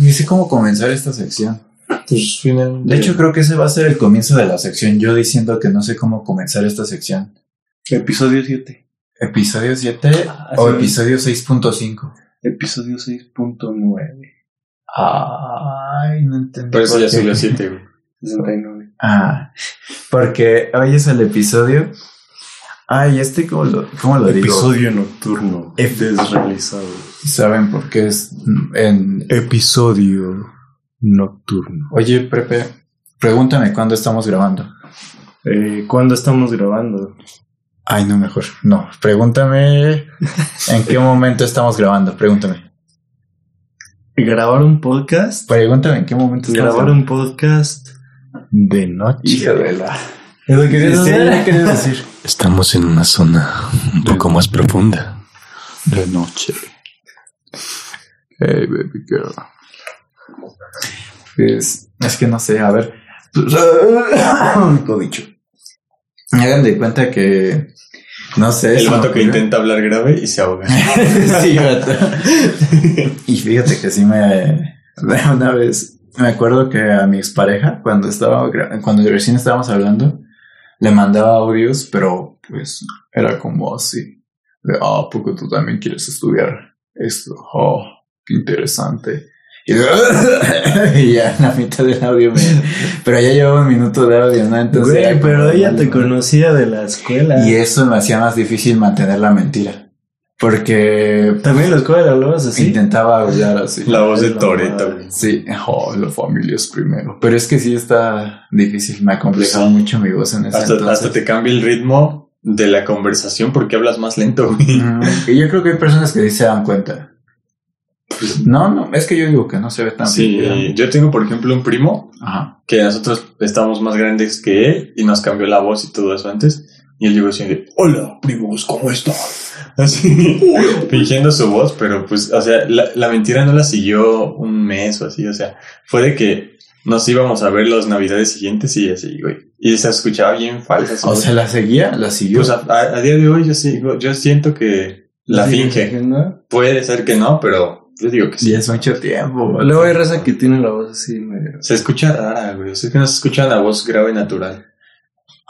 ni sé cómo comenzar esta sección. Pues finalmente. De hecho, creo que ese va a ser el comienzo de la sección. Yo diciendo que no sé cómo comenzar esta sección. Episodio 7. ¿Episodio 7 Ah, o sí. episodio 6.5? Episodio 6.9. Ay, no entendí. Pero eso por ya subió 7, güey. 69. Ah, porque hoy es el episodio. Ay, este, ¿cómo lo, cómo lo digo? Episodio nocturno. Ep- Desrealizado. ¿Saben por qué es en. Episodio nocturno. Oye, Prepe, pregúntame cuándo estamos grabando. Eh, ¿Cuándo estamos grabando? Ay, no, mejor. No, pregúntame en qué momento estamos grabando. Pregúntame. ¿Grabar un podcast? Pregúntame en qué momento estamos Grabar un podcast de noche. Hijo de la. ¿Es lo que querías Sí, decir? Estamos en una zona un poco más profunda. De noche. Hey, baby girl. Pues, es que no sé, a ver. Único dicho. Hagan de cuenta que. No sé. El me vato que intenta hablar grave y se ahoga. sí, vato. Y fíjate que sí me. Una vez. Me acuerdo que a mi expareja, cuando estaba cuando recién estábamos hablando, le mandaba audios, pero pues era como así. De, ah, porque tú también quieres estudiar esto. Oh, qué interesante. Y, y ya en la mitad del audio me... Pero ya llevaba un minuto de audio, ¿no? Entonces Güey, pero ella te conocía de la escuela. Y eso me hacía más difícil mantener la mentira. Porque También en la escuela hablabas así. intentaba hablar así. La voz de Toreto. Sí, oh, la familia es primero. Pero es que sí está difícil, me ha complejado Sí. mucho mi voz en ese Hasta, entonces. hasta te cambia el ritmo de la conversación porque hablas más lento, güey. Mm, Y yo creo que hay personas que sí se dan cuenta. No, no, es que yo digo que no se ve tan Sí, bien. yo tengo, por ejemplo, un primo Ajá. que nosotros estamos más grandes que él y nos cambió la voz y todo eso antes. Y él llegó diciendo, hola, primos, ¿cómo estás? Así, fingiendo su voz, pero pues, o sea, la, la mentira no la siguió un mes o así, o sea, fue de que nos íbamos a ver las navidades siguientes y así, güey. Y se escuchaba bien falsa. O voz. sea, la seguía, la siguió. pues a, a- a día de hoy yo sigo, yo siento que la ¿Sí, finge. ¿no? Puede ser que no, pero yo digo que sí. sí, es mucho tiempo. Luego hay raza que tiene la voz así medio. Se escucha rara, güey. O sea, es que no se escucha la voz grave natural.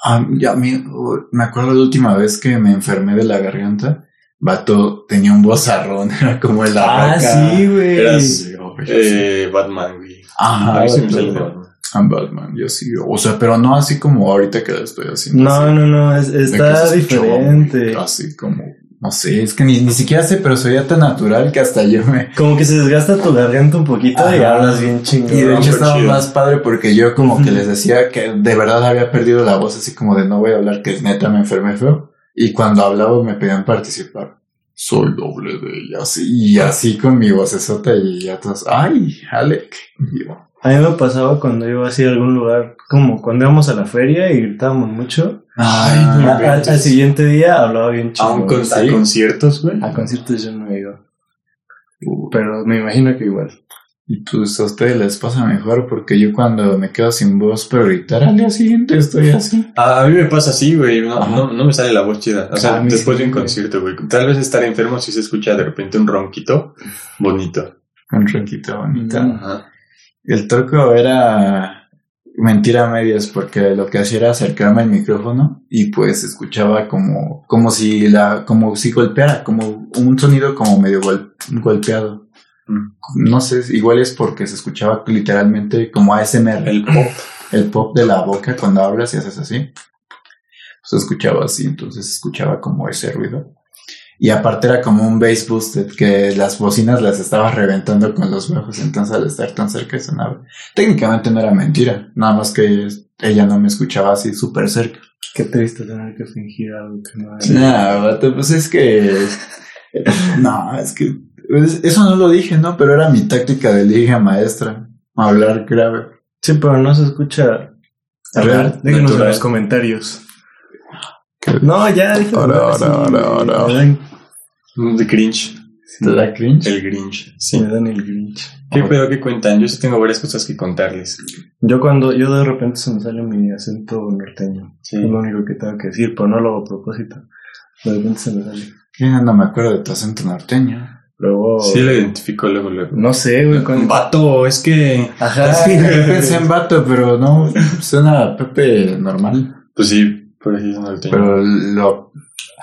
Ah, ya me, me acuerdo la última vez que me enfermé de la garganta. Vato tenía un vozarrón, era como el Ah, sí, güey. Eras eh, Batman, güey. Ajá, A mí se me vato. sale Batman. I'm Batman, yo sí. O sea, pero no así como ahorita que lo estoy haciendo. No, así, no, no, es- está diferente. Así como, no sé, es que ni, ni siquiera sé, pero soy ya tan natural que hasta yo me... Como que se desgasta tu garganta un poquito y Ajá. hablas bien chingón. Y de hecho estaba chido. más padre porque yo como que les decía que de verdad había perdido la voz, así como de no voy a hablar, que neta me enfermé feo. Y cuando hablaba me pedían participar. Soy doble de ella, así, y así con mi vocesota y ya todos, ay, Alec. Y yo, A mí me pasaba cuando iba así a algún lugar, como cuando íbamos a la feria y gritábamos mucho. ay, A- no al, inventes. al siguiente día hablaba bien A, con- a conciertos, güey. A conciertos yo no he ido. Pero me imagino que igual. Y pues a ustedes les pasa mejor porque yo cuando me quedo sin voz para gritar al día siguiente estoy así. A, mí me pasa así, güey. No, no, no me sale la voz chida. O sea, después sí, de un concierto, güey. Tal vez estar enfermo si se escucha de repente un ronquito bonito. Con ronquita bonita. Mm. Ajá. El truco era mentira a medias porque lo que hacía era acercarme al micrófono y pues escuchaba como, como si la, como si golpeara, como un sonido como medio gol- golpeado. No sé, igual es porque se escuchaba literalmente como ASMR, El pop. el pop de la boca cuando hablas y haces así. Se escuchaba así, entonces se escuchaba como ese ruido. Y aparte era como un bass boosted que las bocinas las estaba reventando con los bajos, entonces al estar tan cerca sonaba. Técnicamente no era mentira, nada más que ella no me escuchaba así súper cerca. Qué triste tener que fingir algo que no es. Nah, pues es que. No, es que. Pues, Eso no lo dije, ¿no? Pero era mi táctica de liga maestra. Hablar grave. Sí, pero no se escucha. A Real, ver, déjenos en los comentarios. No, ya, déjenos. Ahora, ahora, ahora, ahora. Me dan, De cringe. ¿Te da cringe? El Grinch. Sí. me dan el Grinch. ¿Qué pedo que cuentan? Yo sí tengo varias cosas que contarles. Yo cuando, yo de repente se me sale mi acento norteño. Sí. Es lo único que tengo que decir, pero no lo hago a propósito. De repente se me sale. ¿Qué? No me acuerdo de tu acento norteño. Luego. Sí, lo identifico luego, luego. No sé, güey. cuando- Vato, es que. Ajá. Sí, pensé en vato, pero no, suena a Pepe normal. Pues sí, por así es norteño. Pero lo...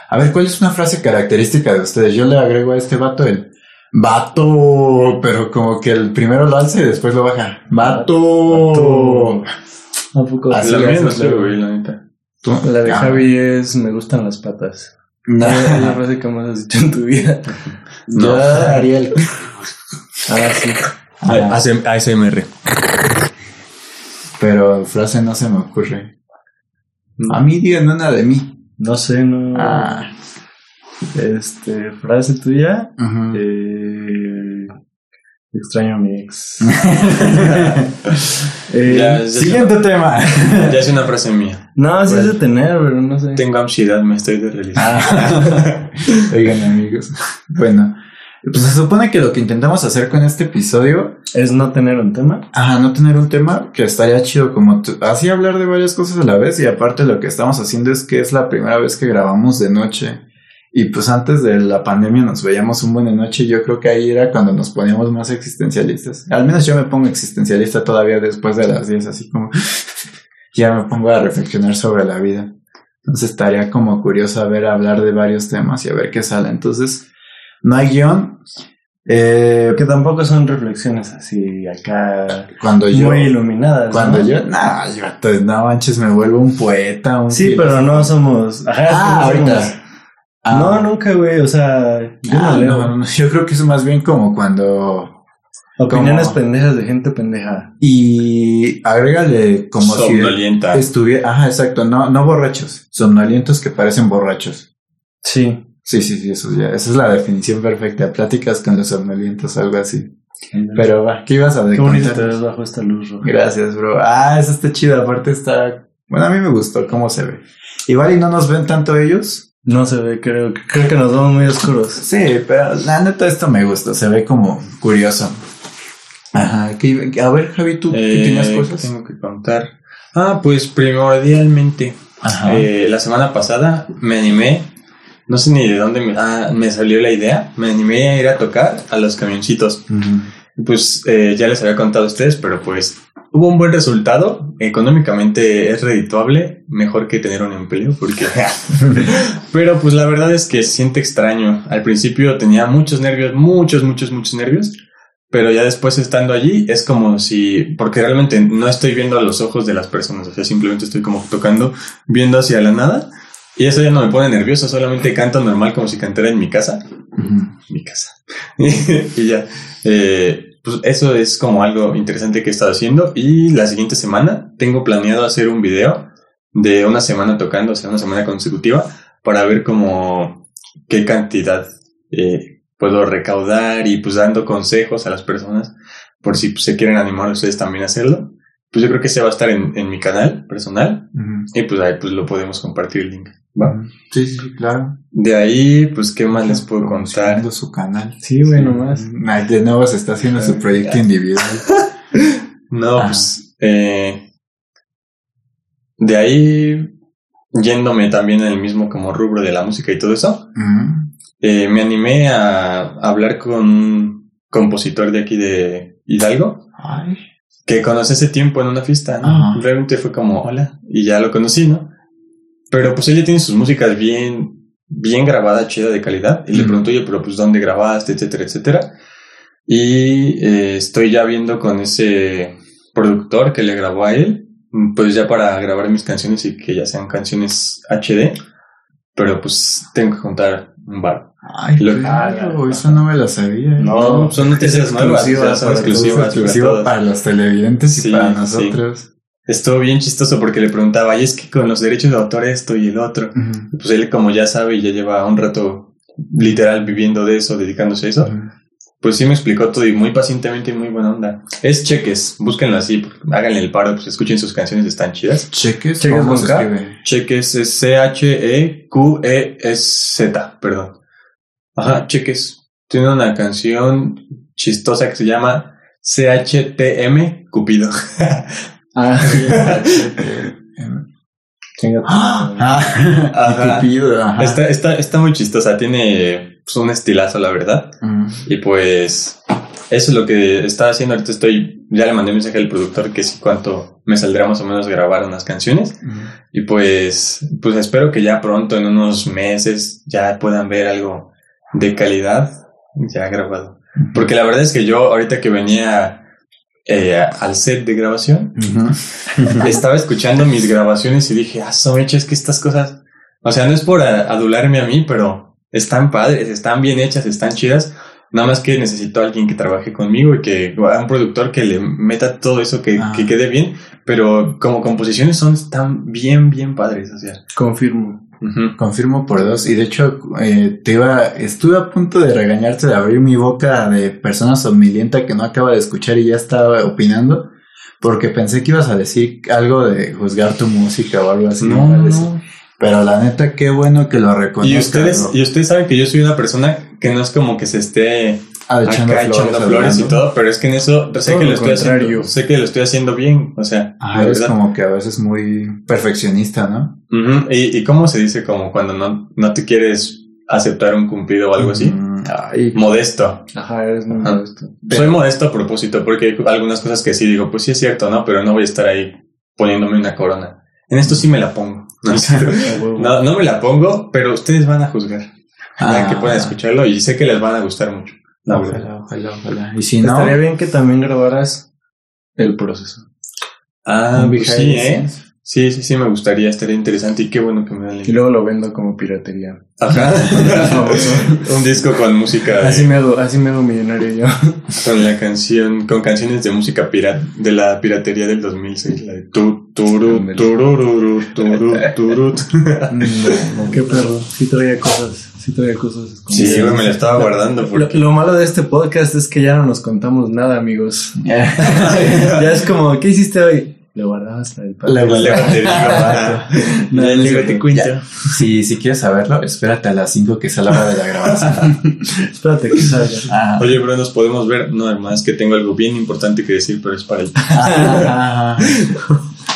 A ver, ¿cuál es una frase característica de ustedes? Yo le agrego a este vato el vato, pero como que el primero lo alza y después lo baja. Vato. ¿A poco? Así la mía no sé, güey, la neta. Tú- La de Ah. Javi es me gustan las patas. No. Es la frase que más has dicho en tu vida. No. Ya, Ariel. Ah, sí. Ah, ASMR. pero frase no se me ocurre. A mí digan una de mí. No sé, no. Ah. Este, frase tuya. Eh, extraño a mi ex. Eh, Ya, ya- Siguiente tema. Ya es una frase mía. No, sí es de tener, pero no sé. Tengo ansiedad, me estoy de realizar. Ah. Oigan, amigos. Bueno, pues se supone que lo que intentamos hacer con este episodio, Es no tener un tema. ajá, no tener un tema que estaría chido como así hablar de varias cosas a la vez y aparte lo que estamos haciendo es que es la primera vez que grabamos de noche y pues antes de la pandemia nos veíamos un buen de noche yo creo que ahí era cuando nos poníamos más existencialistas. Al menos yo me pongo existencialista todavía después de las 10, así como ya me pongo a reflexionar sobre la vida. Entonces estaría como curioso a ver hablar de varios temas y a ver qué sale. Entonces, no hay guion. Eh, Que tampoco son reflexiones así acá cuando yo... muy iluminadas. Cuando ¿no? yo... No, yo no manches, me vuelvo un poeta. Un Sí, pero no somos. Ajá, Ah, ahorita. somos- Ah. No, nunca, güey. O sea, yo Ah, no leo. no, no, yo creo que es más bien como cuando... Opiniones como- pendejas de gente pendeja. Y agrégale como si Somnolienta. estuviera... Ajá, exacto. No, no borrachos. Somnolientos que parecen borrachos. Sí. Sí, sí, sí, eso ya. Esa es la definición perfecta. Pláticas con los somnolientos, algo así. Pero va, ¿qué ibas a Qué bonito te ves bajo esta luz roja. Gracias, bro. Ah, eso está chido. Aparte está... Bueno, a mí me gustó cómo se ve. Igual y no nos ven tanto ellos. No se ve, creo, creo que nos vemos muy oscuros. Sí, pero la neta esto me gusta. Se ve como curioso. Ajá. ¿qué- a ver, Javi, ¿tú qué Eh, tienes ¿qué cosas? tengo que contar? Ah, pues primordialmente. Ajá. eh, la semana pasada me animé. No sé ni de dónde me, ah, me salió la idea. Me animé a ir a tocar a los camioncitos. Pues eh, ya les había contado a ustedes, pero pues hubo un buen resultado. Económicamente es redituable, mejor que tener un empleo, porque... pero pues la verdad es que se siente extraño. Al principio tenía muchos nervios, muchos, muchos, muchos nervios. Pero ya después estando allí es como si, porque realmente no estoy viendo a los ojos de las personas, o sea, simplemente estoy como tocando, viendo hacia la nada. Y eso ya no me pone nervioso, solamente canto normal como si cantara en mi casa Ujú. mi casa. y ya. Eh, pues eso es como algo interesante que he estado haciendo. Y la siguiente semana tengo planeado hacer un video de una semana tocando, o sea, una semana consecutiva, para ver como qué cantidad eh, puedo recaudar y pues dando consejos a las personas por si pues, se quieren animar ustedes también a hacerlo. Pues yo creo que ese va a estar en, en mi canal personal y pues ahí pues lo podemos compartir el link. ¿Va? Sí, sí, sí, claro. De ahí, pues, ¿qué más les puedo contar? Su canal. Sí, güey, nomás. Ay, De nuevo se está haciendo su proyecto individual. No, Ah. pues eh, de ahí yéndome también en el mismo como rubro de la música y todo eso, eh, me animé a hablar con un compositor de aquí de Hidalgo Ay. que conocí hace tiempo en una fiesta. ¿no? Realmente fue como hola y ya lo conocí, ¿no? Pero pues él ya tiene sus músicas bien, bien grabada, chida de calidad. Y le pregunto, oye, pero pues dónde grabaste, etcétera, etcétera. Y eh, estoy ya viendo con ese productor que le grabó a él, pues ya para grabar mis canciones y que ya sean canciones HD. Pero pues tengo que contar un bar. Ay, Lo- claro, eso no me lo sabía. No, son noticias nuevas, o sea, exclusiva son para exclusivas. Es para los televidentes y Sí, para sí. Estuvo bien chistoso porque le preguntaba, y es que con los derechos de autor esto y el otro. Pues él, como ya sabe y ya lleva un rato literal viviendo de eso, dedicándose a eso, pues sí me explicó todo y muy pacientemente y muy buena onda. Es Cheques, búsquenlo así, háganle el paro, pues escuchen sus canciones, están chidas. Cheques, Cheques ¿cómo se escribe? Cheques es C-H-E-Q-E-S-Z, perdón. Ajá, Cheques. Tiene una canción chistosa que se llama CHTM Cupido. Ah, Ah. Ajá. Ajá. Está, está, está muy chistosa, tiene pues, un estilazo, la verdad. Y pues eso es lo que estaba haciendo. Ahorita estoy, ya le mandé un mensaje al productor que sí cuánto me saldría más o menos grabar unas canciones. Y pues, pues espero que ya pronto, en unos meses, ya puedan ver algo de calidad ya grabado. Porque la verdad es que yo ahorita que venía eh, al set de grabación, estaba escuchando mis grabaciones y dije, ah, son hechas que estas cosas, o sea, no es por adularme a mí, pero están padres, están bien hechas, están chidas. Nada más que necesito a alguien que trabaje conmigo y que a un productor que le meta todo eso que, Ah. que quede bien, pero como composiciones son están bien, bien padres, o sea. Confirmo. Confirmo por dos. Y de hecho, eh, te iba, estuve a punto de regañarte de abrir mi boca de persona somnolienta que no acaba de escuchar y ya estaba opinando. Porque pensé que ibas a decir algo de juzgar tu música o algo así. No, ¿no? Pero la neta, qué bueno que lo reconozcas. Y ustedes, y ustedes saben que yo soy una persona que no es como que se esté Ah, echando acá flores, echando flores y todo, pero es que en eso sé Todo que lo lo estoy contrario. haciendo, sé que lo estoy haciendo bien, o sea, Ah, verdad. como que a veces muy perfeccionista, ¿no? Y, y cómo se dice como cuando no, no te quieres aceptar un cumplido o algo así. Mm, ay, Modesto. Ajá, eres muy Ajá. modesto. Soy modesto a propósito porque hay algunas cosas que sí digo, pues sí es cierto, ¿no? Pero no voy a estar ahí poniéndome una corona. En esto sí me la pongo. A huevo. No, no me la pongo, pero ustedes van a juzgar. Ah. que puedan escucharlo y sé que les van a gustar mucho. Ojalá, ojalá, ojalá. Y si no, Estaría bien que también grabaras el proceso. Ah, pues sí, ¿eh? Sí, sí, sí, me gustaría, estaría interesante y qué bueno que me dan Y luego lo vendo como piratería. Ajá. Un disco con música, de- Así me hago, así me hago millonario yo. con la canción, con canciones de música pirata, de la piratería del 2006, la de tu, turu, turut. Qué perro. Sí traía cosas. Sí traía cosas. Sí, me la estaba guardando lo malo de este podcast es que ya no nos contamos nada, amigos. ya es como, ¿qué hiciste hoy? Lo guardabas el Le digo, ajá. No, no sé, te cuento. Si, si quieres saberlo, espérate a las 5 que es la hora de la grabación. Espérate que salga. Ah. Oye, bro, ¿nos podemos ver? No, hermano, es que tengo algo bien importante que decir, pero es para el... Ah.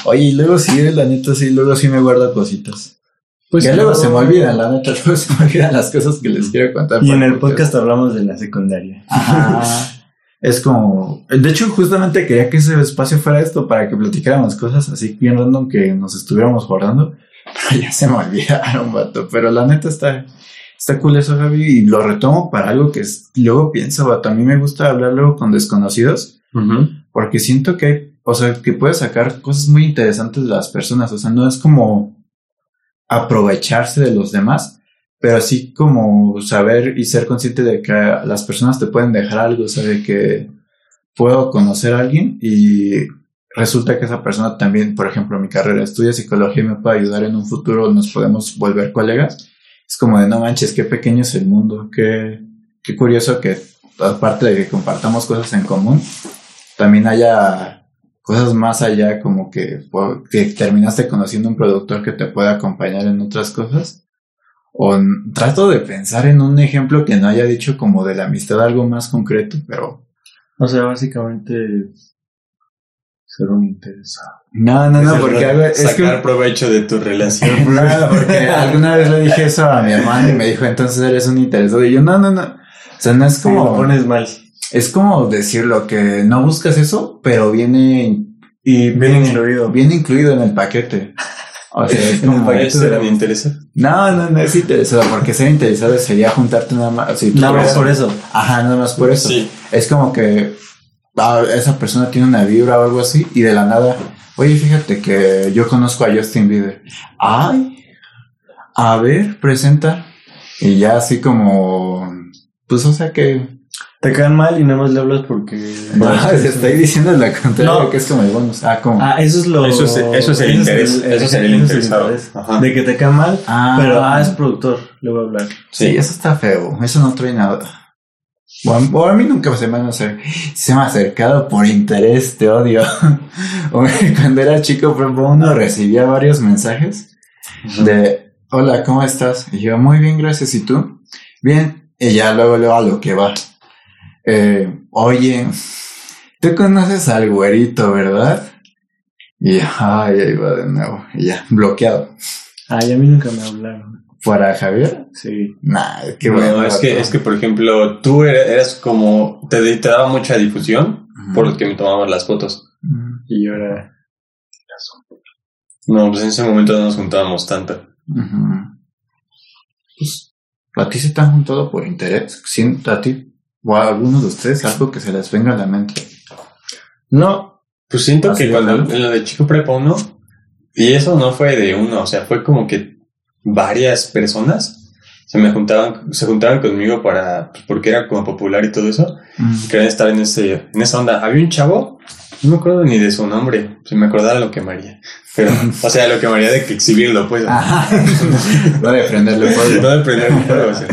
Oye, y luego sí, la neta, sí, luego sí me guardo cositas. Pues ya luego no. se me olvidan, la neta, luego se me olvidan las cosas que les quiero contar. Y en el podcast hablamos de la secundaria. Ajá. Es como, de hecho, justamente quería que ese espacio fuera esto para que platicáramos cosas así bien random que nos estuviéramos guardando. Pero ya se me olvidaron, vato. Pero la neta está, está cool eso, Javi. Y lo retomo para algo que es, luego pienso, vato. A mí me gusta hablar luego con desconocidos porque siento que hay, o sea, que puedes sacar cosas muy interesantes de las personas. O sea, no es como aprovecharse de los demás, pero así como saber y ser consciente de que las personas te pueden dejar algo, o sea, de que puedo conocer a alguien y resulta que esa persona también, por ejemplo, mi carrera estudia psicología y me puede ayudar en un futuro, nos podemos volver colegas. Es como de no manches, qué pequeño es el mundo, qué, qué curioso que aparte de que compartamos cosas en común, también haya cosas más allá como que, que terminaste conociendo un productor que te puede acompañar en otras cosas. O trato de pensar en un ejemplo que no haya dicho como de la amistad algo más concreto, pero O sea, básicamente ser un interesado. no, no, no, Es porque algo- es que sacar provecho de tu relación. No, porque alguna vez le dije eso a mi hermano y me dijo, entonces eres un interesado. Y yo, no, no, no. O sea, no es Como como, lo pones mal. es como decirlo que no buscas eso, pero viene, Y bien incluido. viene incluido en el paquete. O sea, es como, paquete Eso no, no, no es interesado, porque ser interesado sería juntarte nada más. Nada más por eso. Ajá, nada más por eso. Sí. Es como que ah, esa persona tiene una vibra o algo así y de la nada, oye, fíjate que yo conozco a Justin Bieber. Ay, a ver, presenta. Y ya así como, pues o sea que... Te caen mal y nada más le hablas porque. No, te estoy diciendo la contraria, No. que es como el bonus. Ah, como... Ah, eso es lo. Eso es- eso es el interés, eso sería el interesado. interés. Ajá. De que te cae mal, Ah. pero ah, es productor, le voy a hablar. Sí, eso está feo. Eso no trae nada. Bueno, o a mí nunca se me han se me ha acercado por interés, te odio. O Cuando era chico, por ejemplo, uno recibía varios mensajes de hola, ¿cómo estás? Y yo, muy bien, gracias. ¿Y tú? Bien. Y ya luego, luego a lo que va. Eh, oye, tú conoces al güerito, ¿verdad? Y ay, ahí va de nuevo. Y ya, bloqueado. Ay, a mí nunca me hablaron. ¿Para Javier? Sí. Nah, qué No, bueno. es que, es que, por ejemplo, tú eras, eras como, te, te daba mucha difusión Ujú. por lo que me tomabas las fotos. Y yo era. No, pues en ese momento no nos juntábamos tanto. Pues, ¿a ti se te han juntado por interés? ¿Siento a ti o a alguno de ustedes algo que se les venga a la mente? No. Pues siento que en lo de Chico Prepa 1, y eso no fue de uno, o sea, fue como que varias personas se me juntaban, se juntaban conmigo para, pues, porque era como popular y todo eso, Ujú. querían estar en ese, en esa onda. Había un chavo, no me acuerdo ni de su nombre, si me acordara lo que me haría. Pero, o sea, lo que me haría de que exhibirlo, pues. Ajá. no de prenderle fuego. No de fuego, o sea.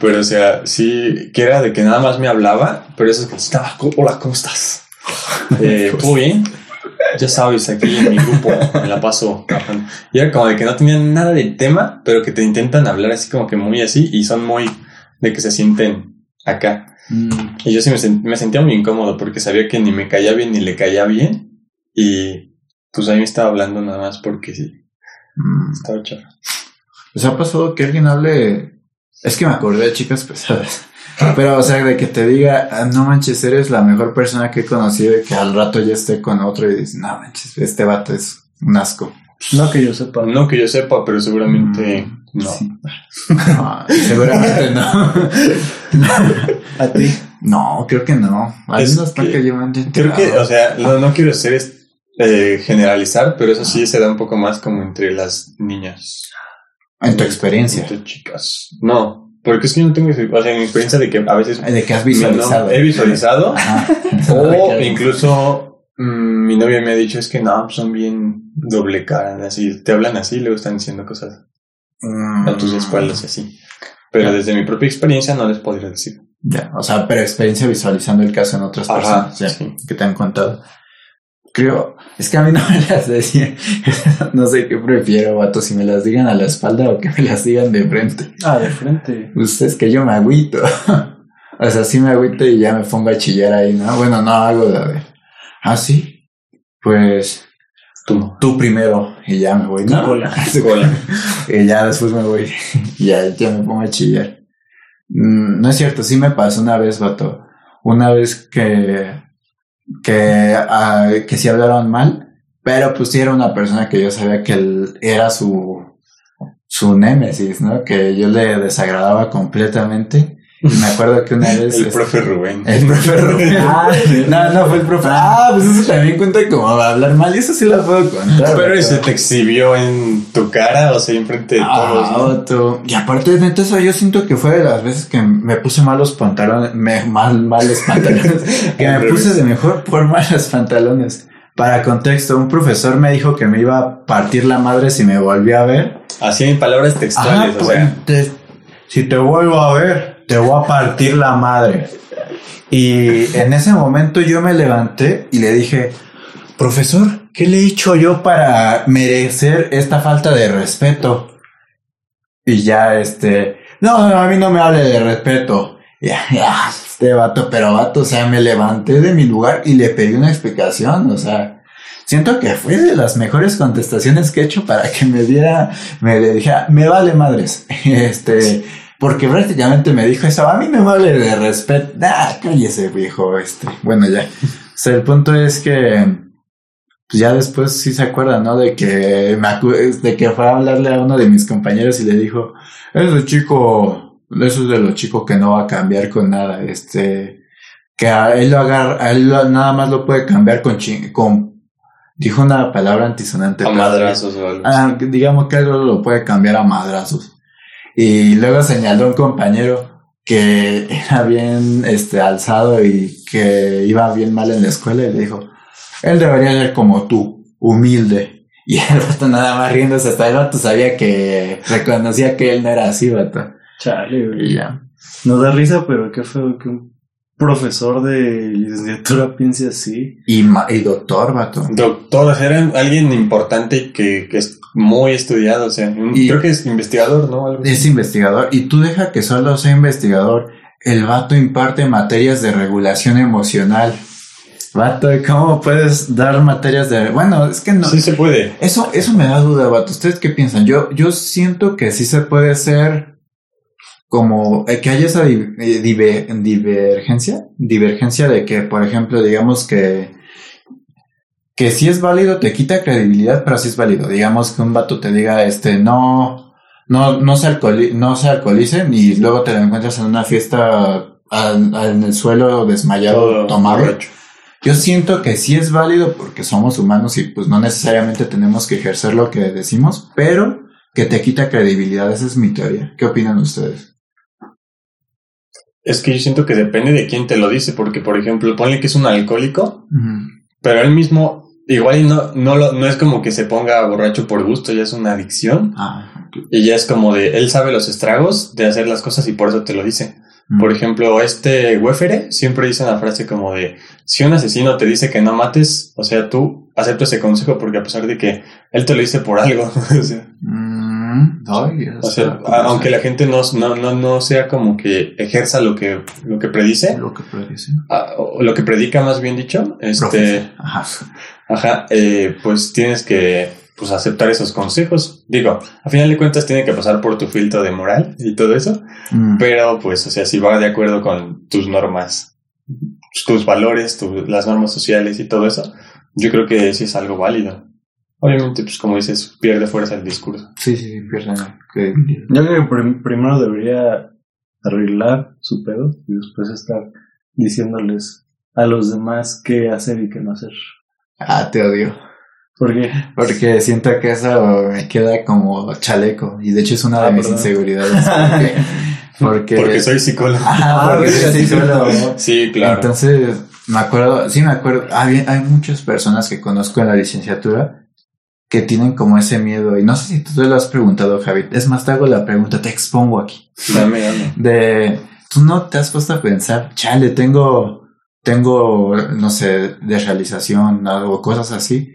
Pero, o sea, sí, que era de que nada más me hablaba, pero eso es que estaba, hola, ¿cómo estás? Eh, ¿Todo bien? Ya sabes, aquí en mi grupo me la paso. Y era como de que no tenían nada de tema, pero que te intentan hablar así como que muy así y son muy de que se sienten acá. Mm. Y yo sí me, sen- me sentía muy incómodo porque sabía que ni me caía bien ni le caía bien. Y pues ahí me estaba hablando nada más porque sí, Mm. estaba chato. ¿Les ha pasado que alguien hable? Es que me acordé de chicas pesadas. Pero, o sea, de que te diga, "Ah, no manches, eres la mejor persona que he conocido y que al rato ya esté con otro y dices, no manches, este vato es un asco. No que yo sepa. No que yo sepa, pero seguramente Mm, no. sí. No, seguramente no. A ti. No, creo que no. Hay Es unos tan que- que yo me Creo que, o sea, no, no quiero ser es- eh, generalizar, pero eso sí se da un poco más como entre las niñas. En tu experiencia. Entre chicas. No, porque es que yo no tengo, o sea, mi experiencia de que a veces De que has visualizado. no, he visualizado o incluso mm, mi novia me ha dicho es que no, son bien doble cara, así, te hablan así y luego están diciendo cosas Mm. a tus espaldas y así. Pero desde mi propia experiencia no les podría decir. Ya, o sea, pero experiencia visualizando el caso en otras Ajá, personas ya, sí. que te han contado. Creo, es que a mí no me las decían. no sé qué prefiero, vato, si me las digan a la espalda o que me las digan de frente. Ah, de frente. Ustedes que yo me agüito. o sea, sí me agüito y ya me pongo a chillar ahí, ¿no? Bueno, no hago de, de ah, sí, pues Tú tú primero y ya me voy, ¿no? Cola. Cola. Y ya después me voy. y ya, ya me pongo a chillar. Mm, no es cierto, sí me pasó una vez, vato. Una vez que. que, ah, que sí hablaron mal. Pero pues sí era una persona que yo sabía que él era su. su némesis, ¿no? Que yo le desagradaba completamente. Y me acuerdo que una vez. El este, profe Rubén. el profe Rubén. Ah, no, no fue el profe. Ah, pues eso también cuenta como hablar mal. Y eso sí lo puedo contar. Pero se te exhibió en tu cara, o sea, enfrente de todos. Ah, ¿no? vato. Y aparte de eso, yo siento que fue de las veces que me puse malos pantalones, me, mal, malos pantalones, que me puse de mejor por malos pantalones. Para contexto, un profesor me dijo que me iba a partir la madre si me volvía a ver. Así en palabras textuales, Ajá, o pues, sea. te- si te vuelvo a ver, te voy a partir la madre. Y en ese momento yo me levanté y le dije, profesor, ¿qué le he hecho yo para merecer esta falta de respeto? Y ya, este, no, a mí no me hable de respeto. Ya, ya, este vato, pero vato, o sea, me levanté de mi lugar y le pedí una explicación, o sea, siento que fue de las mejores contestaciones que he hecho para que me diera, me dijera, me vale madres, este, porque prácticamente me dijo eso, a mí me vale de respeto, ah, cállese viejo, este, bueno ya, o sea, el punto es que, pues ya después sí se acuerda, ¿no? De que me de que fue a hablarle a uno de mis compañeros y le dijo, ese chico, eso es de los chicos que no va a cambiar con nada, este, que a él lo agarra, a él lo- nada más lo puede cambiar con con, dijo una palabra antisonante. A madrazos o algo. Ah, que digamos que algo lo puede cambiar a madrazos. Y luego señaló un compañero que era bien este alzado y que iba bien mal en la escuela y le dijo, él debería ser como tú, humilde. Y el vato nada más riéndose hasta el vato sabía que reconocía que él no era así, vato. Chale, güey. Y ya. No da risa, pero qué feo que un profesor de licenciatura piense así. Y, ma- y doctor, vato. Doctor, era alguien importante que, muy estudiado, o sea, Y- creo que es investigador, ¿no? Algo así. Es investigador. Y tú deja que solo sea investigador. El vato imparte materias de regulación emocional. Vato, ¿y ¿cómo puedes dar materias de... Bueno, es que no... Sí se puede. Eso, eso me da duda, vato. ¿Ustedes qué piensan? Yo, yo siento que sí se puede hacer como eh, que haya esa eh, dive- divergencia, divergencia de que, por ejemplo, digamos que que si es válido te quita credibilidad, pero sí es válido. Digamos que un vato te diga, este, no, no, no se no se alcoholicen y luego te lo encuentras en una fiesta al- al- en el suelo desmayado, Todo tomado. borracho. Yo siento que sí es válido porque somos humanos y pues no necesariamente tenemos que ejercer lo que decimos, pero que te quita credibilidad. Esa es mi teoría. ¿Qué opinan ustedes? Es que yo siento que depende de quién te lo dice, porque, por ejemplo, ponle que es un alcohólico, pero él mismo, igual y no, no, lo, no es como que se ponga borracho por gusto, ya es una adicción. Ah. Y ya es como de, él sabe los estragos de hacer las cosas y por eso te lo dice. Mm. Por ejemplo, este Wefere siempre dice una frase como de, si un asesino te dice que no mates, o sea, tú aceptas ese consejo porque a pesar de que él te lo dice por algo, o sea, Mm, o sea, a- aunque la gente no, no, no, no sea como que ejerza lo que, lo que predice, lo que predice. a- o lo que predica más bien dicho, este. Ajá. Ajá, eh, pues tienes que pues, aceptar esos consejos. Digo, a final de cuentas tiene que pasar por tu filtro de moral y todo eso, Mm. pero pues, o sea, si va de acuerdo con tus normas, tus valores, tu- las normas sociales y todo eso, yo creo que sí es algo válido. Obviamente, pues como dices, pierde fuerza el discurso. Sí, sí, la credibilidad. Yo creo que prim- primero debería arreglar su pedo y después estar diciéndoles a los demás qué hacer y qué no hacer. Ah, te odio. Porque Porque siento que eso me queda como chaleco. Y de hecho es una de Ah, mis perdón. inseguridades. Porque, porque, Porque soy psicólogo. Ah, porque porque soy sí, psicólogo. Sí, claro. Entonces, me acuerdo, sí me acuerdo, hay, hay muchas personas que conozco en la licenciatura que tienen como ese miedo. Y no sé si tú te lo has preguntado, Javi. Es más, te hago la pregunta, te expongo aquí. Dame, dame. De, tú no te has puesto a pensar, chale, tengo, tengo, no sé, desrealización o cosas así.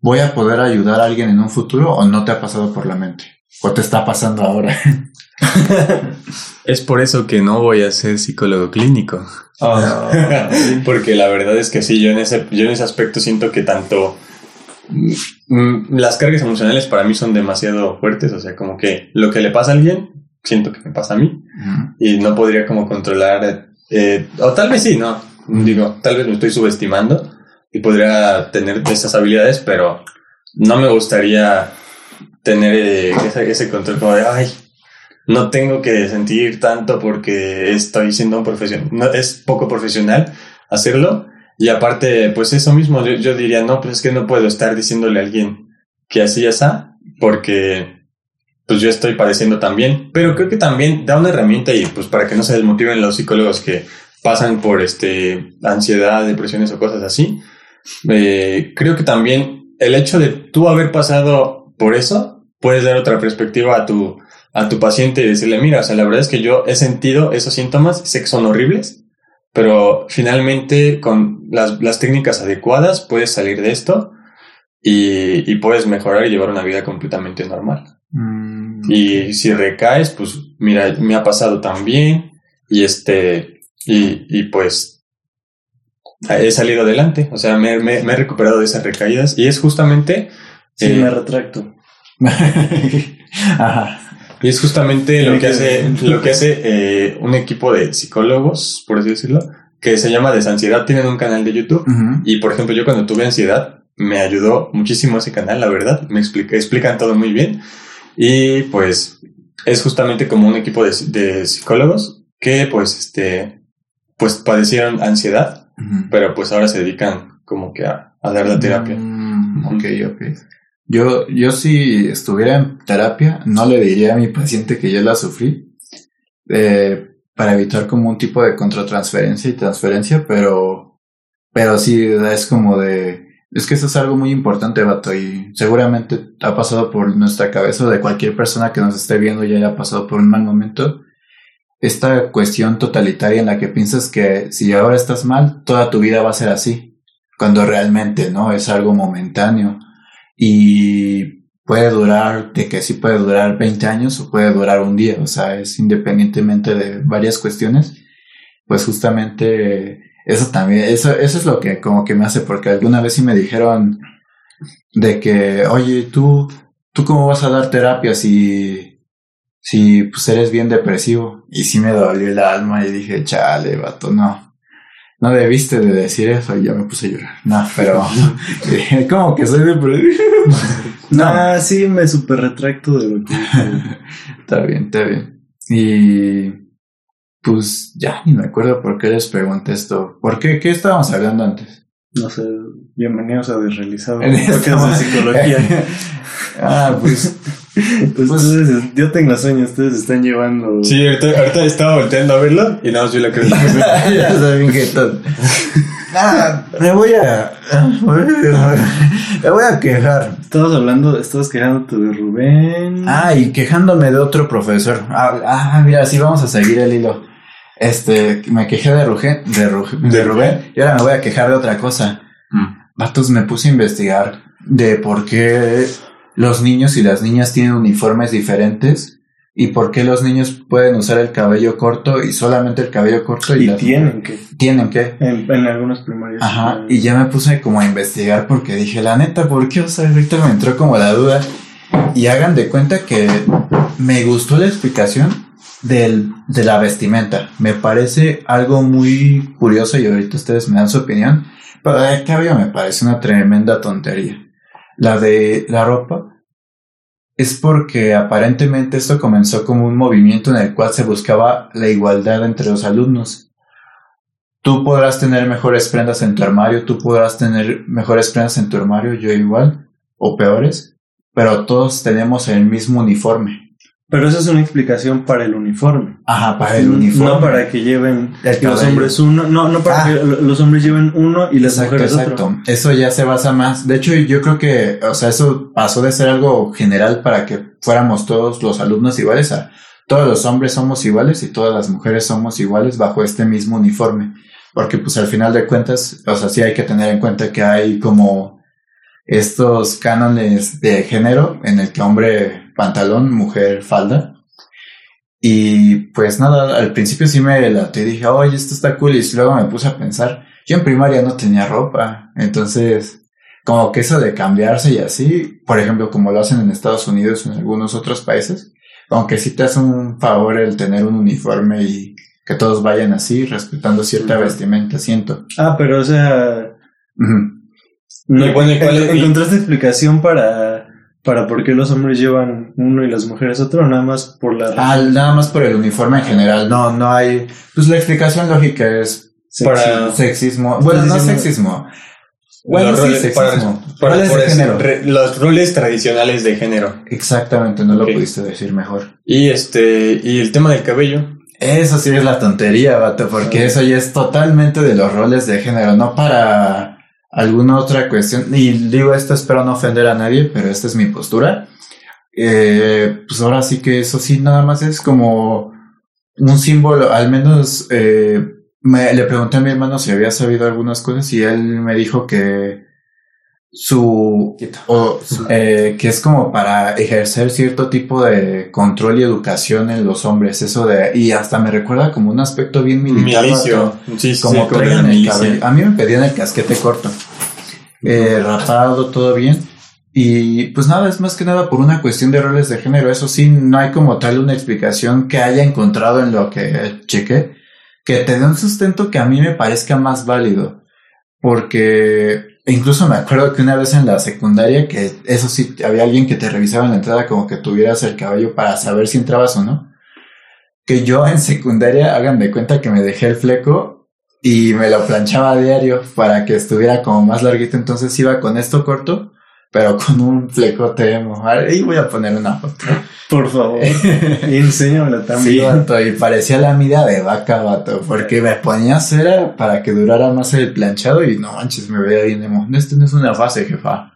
¿Voy a poder ayudar a alguien en un futuro o no te ha pasado por la mente? ¿O te está pasando ahora? Es por eso que no voy a ser psicólogo clínico. Porque la verdad es que sí, yo en ese, yo en ese aspecto siento que tanto mm, mm, las cargas emocionales para mí son demasiado fuertes, o sea, como que lo que le pasa a alguien, siento que me pasa a mí y no podría como controlar, eh, o tal vez sí, no, digo, tal vez me estoy subestimando y podría tener esas habilidades, pero no me gustaría tener eh, ese, ese control como de, ay, no tengo que sentir tanto porque estoy siendo un profesional, no, es poco profesional hacerlo. Y aparte, pues eso mismo, yo, yo diría, no, pues es que no puedo estar diciéndole a alguien que así ya está, porque pues yo estoy padeciendo también. Pero creo que también da una herramienta y pues para que no se desmotiven los psicólogos que pasan por este ansiedad, depresiones o cosas así. eh, creo que también el hecho de tú haber pasado por eso, puedes dar otra perspectiva a tu, a tu paciente y decirle, mira, o sea, la verdad es que yo he sentido esos síntomas, sé que son horribles, pero finalmente con las, las técnicas adecuadas puedes salir de esto y, y puedes mejorar y llevar una vida completamente normal. Mm, Y si recaes, pues mira, me ha pasado también y este, y, y pues he salido adelante, o sea, me, me- me he recuperado de esas recaídas y es justamente... sí, eh, me retracto. Ajá. Y es justamente lo que hace, lo que hace eh, un equipo de psicólogos, por así decirlo, que se llama Desansiedad. Tienen un canal de YouTube. Ujú. Y por ejemplo, yo cuando tuve ansiedad, me ayudó muchísimo ese canal, la verdad. Me explica, explican todo muy bien. Y pues es justamente como un equipo de, de psicólogos que pues este, pues padecieron ansiedad, pero pues ahora se dedican como que a, a dar la terapia. Mm, ok, ok. Yo, yo si estuviera en terapia, no le diría a mi paciente que yo la sufrí, eh, para evitar como un tipo de contratransferencia y transferencia, pero, pero sí es como de, es que eso es algo muy importante, vato, y seguramente ha pasado por nuestra cabeza de cualquier persona que nos esté viendo y haya pasado por un mal momento. Esta cuestión totalitaria en la que piensas que si ahora estás mal, toda tu vida va a ser así cuando realmente no es algo momentáneo y puede durar de que sí puede durar 20 años o puede durar un día, o sea, es independientemente de varias cuestiones, pues justamente Eso también, eso, eso es lo que como que me hace, porque alguna vez sí me dijeron de que, oye, tú, tú cómo vas a dar terapia si, si pues eres bien depresivo. Y sí me dolió el alma y dije, chale, vato, no. No debiste de decir eso y ya me puse a llorar. No, pero como que soy depresivo. No, ah, sí, me super retracto de lo que está bien, está bien. Y pues ya ni me acuerdo por qué les pregunté esto. ¿Por qué? ¿Qué estábamos hablando antes? No sé, bienvenidos a Desrealizado. En de psicología. ah, pues. Pues, pues yo tengo sueño, ustedes están llevando. Sí, ahorita, ahorita estaba volteando a verlo y nada más vi la creo. ya saben que todo. Ah, me voy a. Me voy a quejar. Estabas hablando, estabas quejándote de Rubén. Ah, y quejándome de otro profesor. Ah, ah mira, sí, vamos a seguir el hilo. Este, me quejé de, Rubén, de, de Rubén y ahora me voy a quejar de otra cosa. Mm. Vatos, me puse a investigar de por qué los niños y las niñas tienen uniformes diferentes y por qué los niños pueden usar el cabello corto y solamente el cabello corto y, tienen que. Tienen que. En, en algunas primarias. Ajá. y ya me puse como a investigar porque dije la neta por qué o sea ahorita me entró como la duda. Y hagan de cuenta que me gustó la explicación del, de la vestimenta. Me parece algo muy curioso y ahorita ustedes me dan su opinión. Pero el cabello me parece una tremenda tontería. La de la ropa es porque aparentemente esto comenzó como un movimiento en el cual se buscaba la igualdad entre los alumnos. Tú podrás tener mejores prendas en tu armario, tú podrás tener mejores prendas en tu armario, yo igual, o peores, pero todos tenemos el mismo uniforme. Pero esa es una explicación para el uniforme. Ajá, para el uniforme. No para que lleven los hombres uno, no, no para que ah. los hombres lleven uno y las mujeres exacto. otro. Eso ya se basa más. De hecho, yo creo que, o sea, eso pasó de ser algo general para que fuéramos todos los alumnos iguales a todos los hombres somos iguales y todas las mujeres somos iguales bajo este mismo uniforme. Porque pues al final de cuentas, o sea, sí hay que tener en cuenta que hay como estos cánones de género en el que hombre pantalón, mujer, falda. Y pues nada, al principio sí me laté y dije, oye, esto está cool. Y luego me puse a pensar, yo en primaria no tenía ropa. Entonces, como que eso de cambiarse y así, por ejemplo, como lo hacen en Estados Unidos o en algunos otros países, aunque sí te hace un favor el tener un uniforme y que todos vayan así, respetando cierta vestimenta, siento. Ah, pero o sea... no, bueno, ¿Encontraste explicación para para por qué los hombres llevan uno y las mujeres otro, nada más por la... Ah, nada más por el uniforme en general, no, no hay... Pues la explicación lógica es para sexismo. Bueno, no sexismo. Bueno, sí, sexismo. Para, los roles tradicionales de género. Exactamente, no lo pudiste decir mejor. Y este, y el tema del cabello. Eso sí es la tontería, vato, porque eso ya es totalmente de los roles de género, no para alguna otra cuestión, y digo esto espero no ofender a nadie, pero esta es mi postura. Eh, pues ahora sí que eso sí, nada más es como un símbolo, al menos eh, me, le pregunté a mi hermano si había sabido algunas cosas y él me dijo que su, o, eh, que es como para ejercer cierto tipo de control y educación en los hombres, eso de, y hasta me recuerda como un aspecto bien militar. como el A mí me pedían el casquete corto, eh, rapado, todo bien. Y pues nada, es más que nada por una cuestión de roles de género. Eso sí, no hay como tal una explicación que haya encontrado en lo que cheque que te dé un sustento que a mí me parezca más válido. Porque incluso me acuerdo que una vez en la secundaria, que eso sí, había alguien que te revisaba en la entrada como que tuvieras el cabello para saber si entrabas o no. Que yo en secundaria, hagan de cuenta que me dejé el fleco y me lo planchaba a diario para que estuviera como más larguito. Entonces iba con esto corto pero con un flecote emo. Ahí voy a poner una foto. Por favor, enséñamela también. Sí, y parecía la mida de vaca, vato, porque me ponía cera para que durara más el planchado y no manches, me veía bien emo. Esto no es una fase, jefa.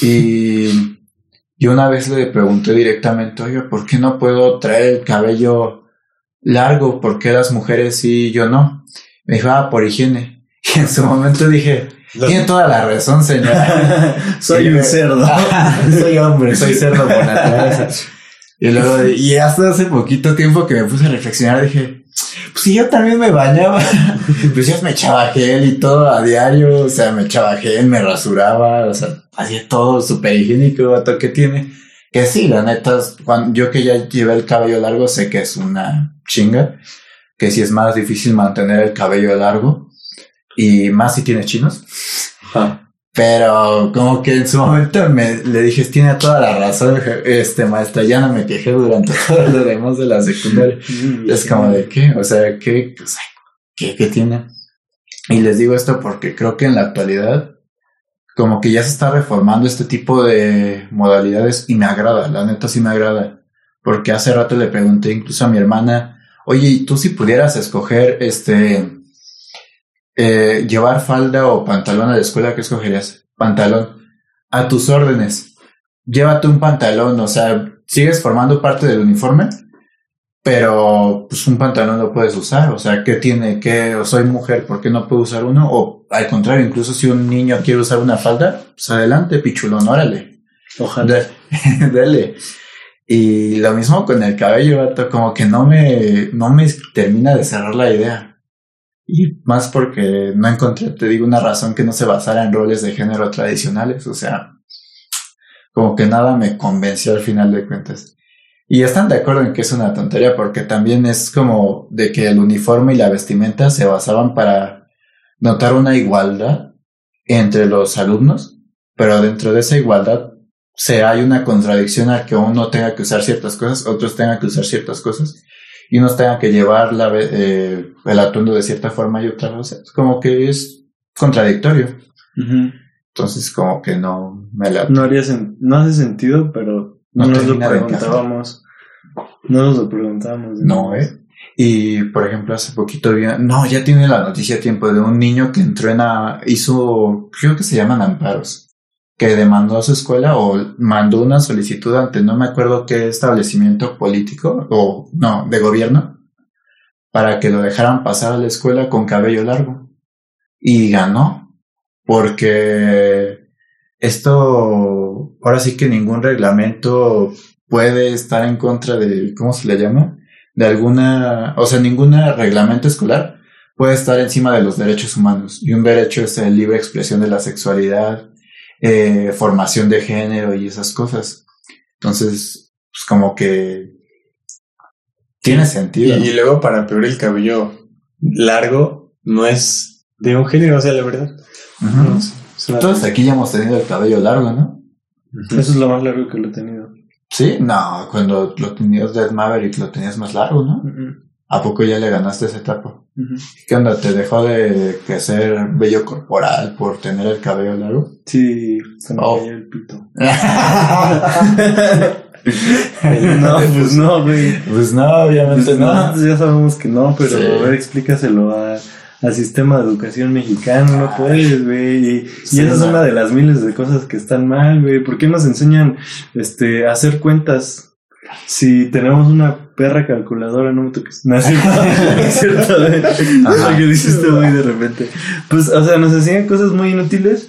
Y yo una vez le pregunté directamente, oye, ¿por qué no puedo traer el cabello largo? ¿Por qué las mujeres sí y yo no? Me dijo, ah, por higiene. Y en su momento dije, tiene toda la razón, señora. soy un cerdo. soy hombre, soy cerdo por naturaleza. Y luego, y hasta hace poquito tiempo que me puse a reflexionar, dije, pues sí, yo también me bañaba. pues yo me echaba gel y todo a diario, o sea, me echaba gel, me rasuraba, o sea, hacía todo súper higiénico, vato, que tiene. Que sí, la neta, cuando, yo que ya llevé el cabello largo, sé que es una chinga, que sí es más difícil mantener el cabello largo, y más si tienes chinos. Pero como que en su momento me le dije, tiene toda la razón, este maestra, ya no me quejé durante todo lo demás de la secundaria. Mm, es como de qué, o sea, ¿qué, qué, qué tiene? Y les digo esto porque creo que en la actualidad como que ya se está reformando este tipo de modalidades y me agrada, la neta sí me agrada. Porque hace rato le pregunté incluso a mi hermana, oye, ¿y tú si pudieras escoger este eh, llevar falda o pantalón a la escuela, ¿qué escogerías? Pantalón. A tus órdenes. Llévate un pantalón, o sea, sigues formando parte del uniforme, pero pues un pantalón lo puedes usar, o sea, ¿qué tiene? ¿Qué? O soy mujer, ¿por qué no puedo usar uno? O al contrario, incluso si un niño quiere usar una falda, pues adelante, pichulón, órale. Ojalá. Dale. Y lo mismo con el cabello, como que no me, no me termina de cerrar la idea. Y más porque no encontré, te digo, una razón que no se basara en roles de género tradicionales. O sea, como que nada me convenció al final de cuentas. Y están de acuerdo en que es una tontería porque también es como de que el uniforme y la vestimenta se basaban para notar una igualdad entre los alumnos, pero dentro de esa igualdad se hay una contradicción a que uno tenga que usar ciertas cosas, otros tengan que usar ciertas cosas y unos tengan que llevar la, eh, el atuendo de cierta forma y otra, o sea, es como que es contradictorio. Entonces, como que no me la... No, haría no hace sentido, pero no, nos lo preguntábamos. No nos lo preguntábamos. No, ¿eh? Y, por ejemplo, hace poquito vi... No, ya tiene la noticia a tiempo de un niño que entrena, hizo, creo que se llaman amparos que demandó a su escuela o mandó una solicitud ante no me acuerdo qué establecimiento político o no, de gobierno, para que lo dejaran pasar a la escuela con cabello largo. Y ganó, porque esto, ahora sí que ningún reglamento puede estar en contra de, ¿cómo se le llama? De alguna, o sea, ningún reglamento escolar puede estar encima de los derechos humanos. Y un derecho es el libre expresión de la sexualidad, eh, formación de género y esas cosas. Entonces, pues como que tiene sentido. Y, luego para peor el cabello largo no es de un género, o sea, la verdad. Todos aquí ya hemos tenido el cabello largo, ¿no? Eso es lo más largo que lo he tenido. Sí, no, cuando lo tenías de Maverick lo tenías más largo, ¿no? ¿A poco ya le ganaste esa etapa? ¿Qué onda? ¿Te dejó de crecer bello corporal por tener el cabello largo? Sí, se me oh. el pito. no, pues no, güey. Pues no, obviamente pues no. Ya sabemos que no, pero a ver, explícaselo a, al sistema de educación mexicano, no puedes, güey. Y, esa es una de las miles de cosas que están mal, güey. ¿Por qué nos enseñan este, a hacer cuentas si tenemos una perra calculadora, no me toques. No es cierto. es que dices muy de repente. Pues, o sea, nos enseñan cosas muy inútiles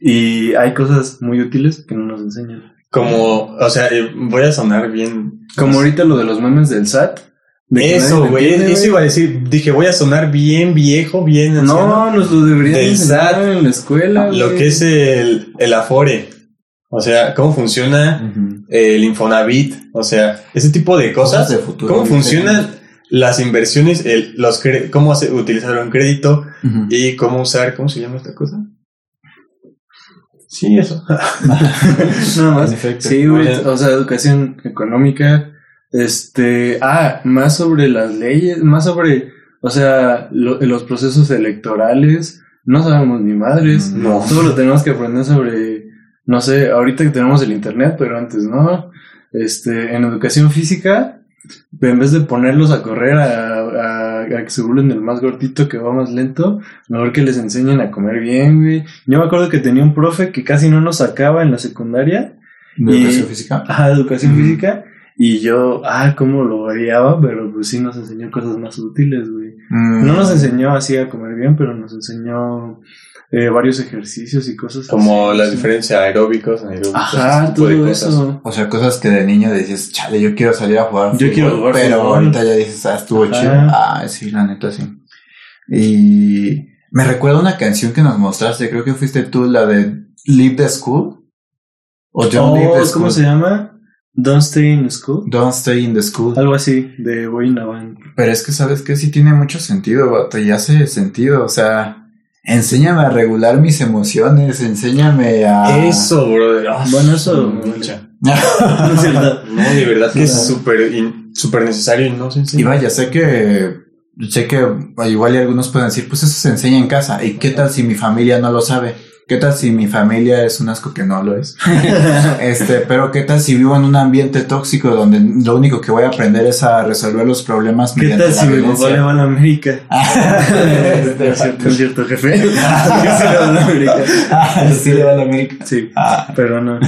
y hay cosas muy útiles que no nos enseñan. Como, o sea, eh, voy a sonar bien. Como ahorita lo de los memes del SAT. eso, güey. Eso iba a decir. Dije, voy a sonar bien viejo, bien. No, nos lo deberían enseñar en la escuela. Lo que es el, el Afore. O sea, cómo funciona el Infonavit, o sea, ese tipo de cosas. de futuro, cómo funcionan las inversiones, el, los cómo utilizar un crédito y cómo usar, ¿cómo se llama esta cosa? Sí, eso. Nada más. Sí, o sea, educación económica. Este, ah, más sobre las leyes, más sobre, o sea, los procesos electorales. No sabemos ni madres. No. Todo lo tenemos que aprender sobre no sé, ahorita que tenemos el internet, pero antes no. Este, en educación física, en vez de ponerlos a correr a, a, que se burlen del más gordito que va más lento, mejor que les enseñen a comer bien, güey. Yo me acuerdo que tenía un profe que casi no nos sacaba en la secundaria. ¿De educación física? Ajá, educación física. Y yo, ah, cómo lo odiaba, pero pues sí nos enseñó cosas más útiles, güey. Mm. No nos enseñó así a comer bien, pero nos enseñó eh, varios ejercicios y cosas Como la diferencia aeróbicos, anaeróbicos. Ajá, todo eso. O sea, cosas que de niño dices, chale, yo quiero salir a jugar. Yo quiero jugar Pero ahorita ya dices, ah, estuvo chido. Ah, sí, la neta, sí. Y me recuerda una canción que nos mostraste, creo que fuiste tú, la de Leave the School. O Don't Leave the oh, School. ¿Cómo se llama? Don't Stay in the School. Don't Stay in the School. Algo así, de Wayne Van. Pero es que sabes que sí tiene mucho sentido, bato, y hace sentido, o sea, enséñame a regular mis emociones, enséñame a... Eso, brother. Ah, bueno, eso... Mucha. no, no, de verdad que es súper súper necesario y no se enseña. Y vaya, sé que sé que igual y algunos pueden decir, pues eso se enseña en casa. ¿Y qué tal si mi familia no lo sabe? ¿Qué tal si mi familia es un asco que no lo es? este, pero ¿qué tal si vivo en un ambiente tóxico donde lo único que voy a aprender es a resolver los problemas ¿Qué tal si mi papá le va a la América? este, cierto, cierto, jefe. sí le va a la América. sí le va a la América. Sí, ah. pero no.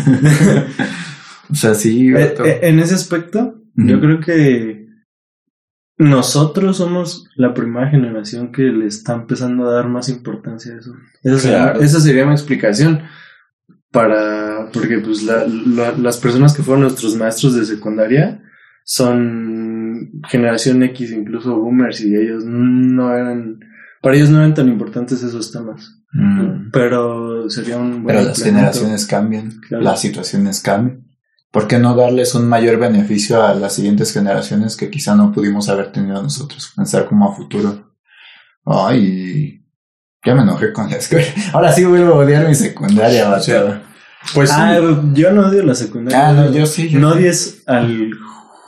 o sea, sí. Eh, eh, en ese aspecto, yo creo que nosotros somos la primera generación que le está empezando a dar más importancia a eso. Esa, sería, mi explicación. Para, porque pues las personas que fueron nuestros maestros de secundaria son generación X, incluso boomers, y ellos no eran, para ellos no eran tan importantes esos temas. Mm. Pero sería un Pero las generaciones cambian, las situaciones cambian. ¿Por qué no darles un mayor beneficio a las siguientes generaciones que quizá no pudimos haber tenido nosotros? Pensar como a futuro. Ay, ya me enojé con la escuela. Ahora sí vuelvo a odiar mi secundaria, Pues ah, yo no odio la secundaria. Ah, no, yo sí. no odies al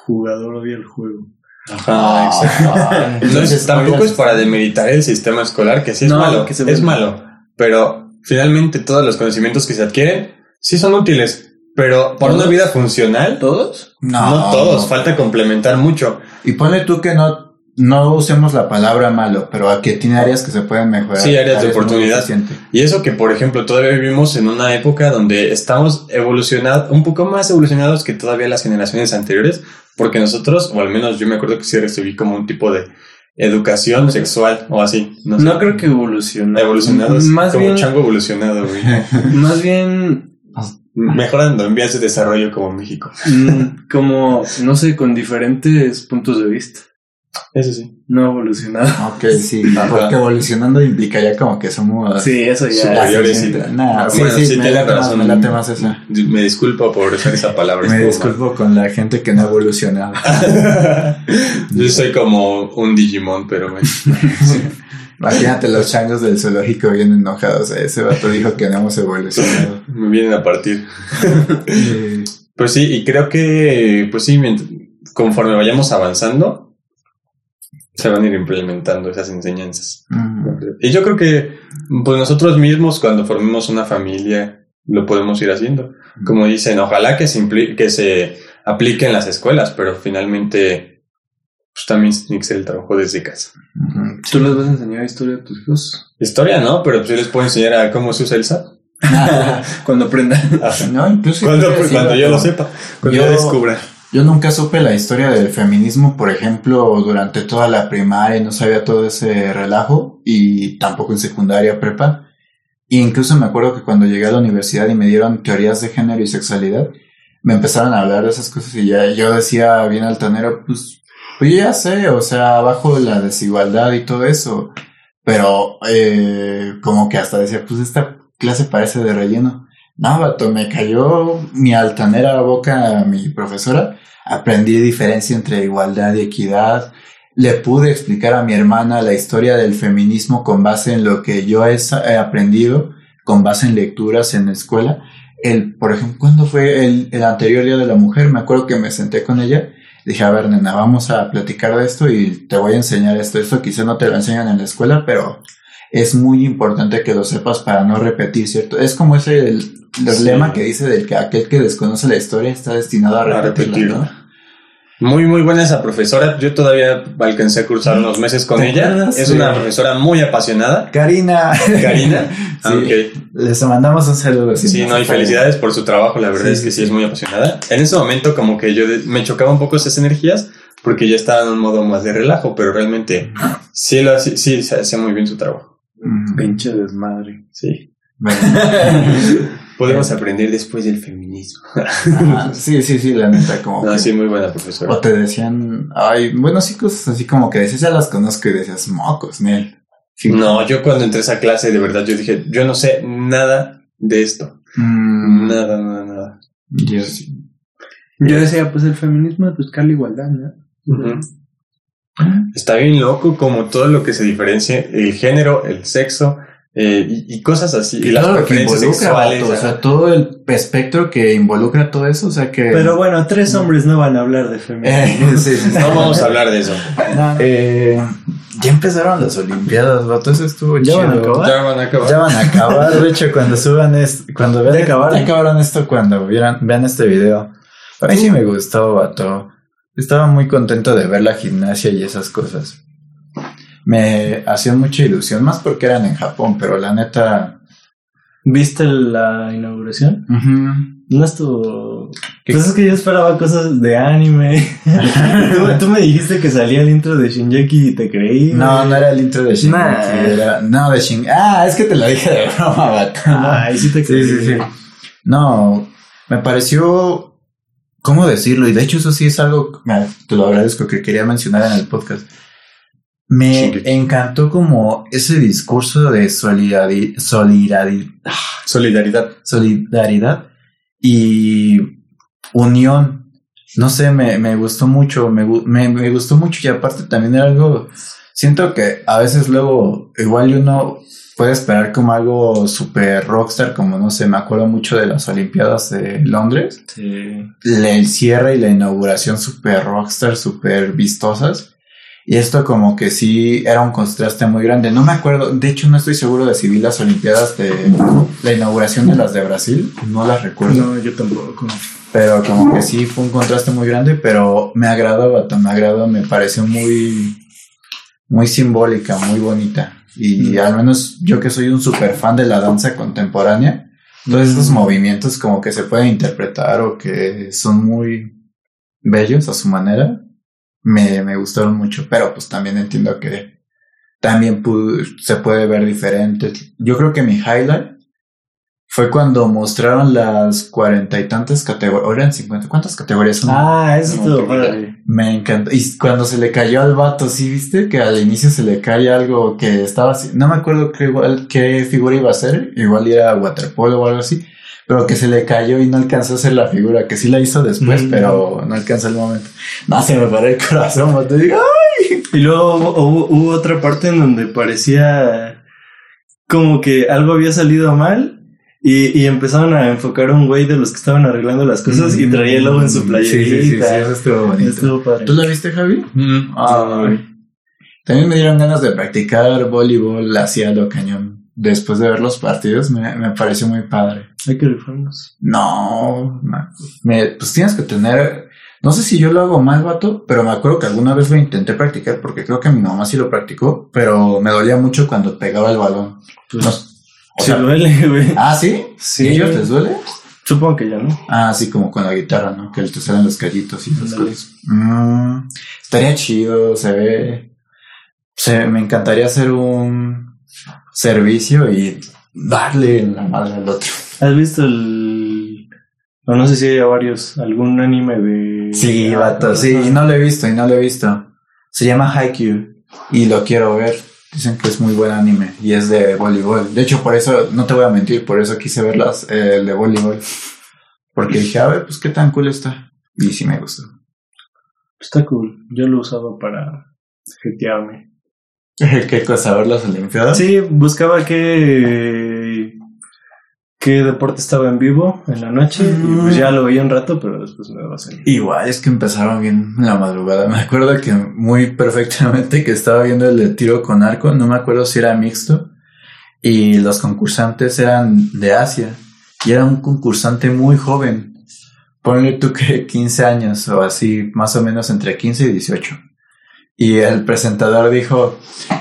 jugador, odia el juego. Ajá, ah, Entonces, tampoco es para demeritar el sistema escolar, que sí es malo, que es malo, pero finalmente todos los conocimientos que se adquieren sí son útiles. Pero para una vida funcional, ¿todos? No. No todos, falta complementar mucho. Y ponle tú que no, no usemos la palabra malo, pero aquí tiene áreas que se pueden mejorar. Sí, áreas de oportunidad. Y eso que, por ejemplo, todavía vivimos en una época donde estamos evolucionados, un poco más evolucionados que todavía las generaciones anteriores, porque nosotros, o al menos yo me acuerdo que sí recibí como un tipo de educación sexual o así. No, creo que evolucionado. Evolucionados. Más como bien, chango evolucionado, güey. Más bien Mejorando en vías de desarrollo como México. Mm, como, no sé, con diferentes puntos de vista. Eso sí. No evolucionado. Ok, sí. Porque evolucionando implica ya como que somos. Sí, eso ya. Superiores y Nada, sí, sí, sí, me late más, me late más esa. Me disculpo por usar esa palabra. me disculpo con la gente que no ha evolucionado. Yo soy como un Digimon, pero bueno. Imagínate los changos del zoológico bien enojados. Ese vato dijo que no hemos evolucionado. Me vienen a partir. pues sí, y creo que, pues sí, conforme vayamos avanzando, se van a ir implementando esas enseñanzas. Y yo creo que, pues nosotros mismos, cuando formemos una familia, lo podemos ir haciendo. Como dicen, ojalá que se, que se aplique en las escuelas, pero finalmente pues también tiene que ser el trabajo desde casa. ¿Tú les vas a enseñar historia a tus hijos? Historia no, pero pues yo les puedo enseñar a cómo se usa el SAT. cuando aprendan. no, incluso cuando, pues, cuando yo lo sepa, cuando yo, descubra. Yo nunca supe la historia del feminismo, por ejemplo, durante toda la primaria, no sabía todo ese relajo y tampoco en secundaria, prepa. E incluso me acuerdo que cuando llegué a la universidad y me dieron teorías de género y sexualidad, me empezaron a hablar de esas cosas y ya yo decía bien altanero, pues pues ya sé, o sea, bajo la desigualdad y todo eso. Pero eh, como que hasta decía, pues esta clase parece de relleno. No, vato, me cayó mi altanera boca a mi profesora. Aprendí diferencia entre igualdad y equidad. Le pude explicar a mi hermana la historia del feminismo con base en lo que yo he, aprendido, con base en lecturas en la escuela. El, por ejemplo, ¿cuándo fue el, el anterior Día de la Mujer? Me acuerdo que me senté con ella dije, a ver, nena, vamos a platicar de esto y te voy a enseñar esto. Esto quizá no te lo enseñan en la escuela, pero es muy importante que lo sepas para no repetir, ¿cierto? Es como ese el, lema que dice del que aquel que desconoce la historia está destinado a repetirla, muy, muy buena esa profesora. Yo todavía alcancé a cursar unos meses con ella. Es una profesora muy apasionada. Karina. Karina. sí. Les mandamos un saludo. Sí, no, y felicidades por su trabajo. La verdad es que sí, es muy apasionada. En ese momento como que yo me chocaba un poco esas energías porque ya estaba en un modo más de relajo, pero realmente sí, lo, sí, sí, hacía muy bien su trabajo. Pinche desmadre. Sí. Podemos aprender después del feminismo. sí, sí, sí, la neta, como. No, sí, muy buena profesora. O te decían, ay, bueno, sí, cosas así como que decías, ya las conozco y decías, mocos, Nel. No, yo cuando entré a esa clase, de verdad, yo dije, yo no sé nada de esto. Mm. Nada, nada, nada. Yo, yo decía, pues el feminismo es buscar la igualdad, ¿no? Está bien loco como todo lo que se diferencia, el género, el sexo, eh, y, cosas así. Y, las preferencias sexuales. o sea, todo el espectro que involucra todo eso, o sea que... Pero bueno, tres hombres no van a hablar de feminismo. no vamos a hablar de eso. Eh, ya empezaron las Olimpiadas, vato, eso estuvo ¿Ya Van a acabar? Ya van a acabar. Ya van a acabar, de hecho, cuando suban esto, cuando vean, ya, acabaron? acabaron esto, cuando vieran, vean este video. A mí sí me gustó, vato. Estaba muy contento de ver la gimnasia y esas cosas me hacía mucha ilusión, más porque eran en Japón, pero la neta... ¿Viste la inauguración? No estuvo... Pues es que yo esperaba cosas de anime. ¿Tú, me dijiste que salía el intro de Shinjeki y te creí. No, no era el intro de Shinjeki, era... No, de Shin... Ah, es que te lo dije de broma, vato. Ay, sí te creí. Sí, sí, sí. No, me pareció... ¿Cómo decirlo? Y de hecho eso sí es algo, te lo agradezco, que quería mencionar en el podcast me encantó como ese discurso de solidaridad, solidaridad, solidaridad y unión. No sé, me, me gustó mucho, me, me, me, gustó mucho y aparte también era algo, siento que a veces luego igual uno puede esperar como algo super rockstar, como no sé, me acuerdo mucho de las Olimpiadas de Londres. Sí. El cierre y la inauguración super rockstar, super vistosas. Y esto como que sí era un contraste muy grande. No me acuerdo, de hecho no estoy seguro de si vi las Olimpiadas de la inauguración de las de Brasil, no las recuerdo. No, yo tampoco. Pero como que sí fue un contraste muy grande, pero me agradó, me agradó, me pareció muy, muy simbólica, muy bonita. Y mm. al menos yo que soy un super fan de la danza contemporánea, todos esos mm. movimientos como que se pueden interpretar o que son muy bellos a su manera, me, me gustaron mucho, pero pues también entiendo que también se puede ver diferente. Yo creo que mi highlight fue cuando mostraron las cuarenta y tantas categorías, eran cincuenta, ¿cuántas categorías son? Ah, eso estuvo Me encantó. Y cuando se le cayó al vato, ¿sí viste? Que al inicio se le cae algo que estaba así, no me acuerdo qué, igual, qué figura iba a ser, igual era waterpolo o algo así, pero que se le cayó y no alcanzó a hacer la figura, que sí la hizo después, mm. pero no alcanzó el momento. No, se me paró el corazón, te digo, ¡ay! Y luego hubo, otra parte en donde parecía como que algo había salido mal y, y, empezaron a enfocar a un güey de los que estaban arreglando las cosas y traía el lobo en su playerita. Sí, sí, sí, eso estuvo bonito. Estuvo padre. ¿Tú la viste, Javi? Ay. También me dieron ganas de practicar voleibol hacia lo cañón después de ver los partidos, me, me pareció muy padre. Hay que rifarnos. No, me, pues tienes que tener, no sé si yo lo hago mal, vato, pero me acuerdo que alguna vez lo intenté practicar porque creo que mi mamá sí lo practicó, pero me dolía mucho cuando pegaba el balón. Pues, no, duele, güey. Ah, ¿sí? Sí. ¿Ellos les duele? Supongo que ya no. Ah, sí, como con la guitarra, ¿no? Que te salen los callitos y esas cosas. Mm, estaría chido, se ve. Se, me encantaría hacer un servicio y darle la madre al otro. ¿Has visto el... O no sé si hay varios, algún anime de... Sí, vato, sí, y no lo he visto, y no lo he visto. Se llama Haikyuu y lo quiero ver. Dicen que es muy buen anime y es de voleibol. De hecho, por eso, no te voy a mentir, por eso quise verlas, eh, el de voleibol. Porque dije, a ver, pues qué tan cool está. Y sí me gustó. Está cool. Yo lo usaba para jetearme. ¿Qué cosa? ¿Ver las Olimpiadas? Sí, buscaba qué, qué deporte estaba en vivo en la noche. Y pues ya lo veía un rato, pero después me va a salir. Igual es que empezaron bien en la madrugada. Me acuerdo que muy perfectamente que estaba viendo el de tiro con arco. No me acuerdo si era mixto. Y los concursantes eran de Asia. Y era un concursante muy joven. Ponle tú que 15 años o así, más o menos entre 15 y 18. Y el presentador dijo,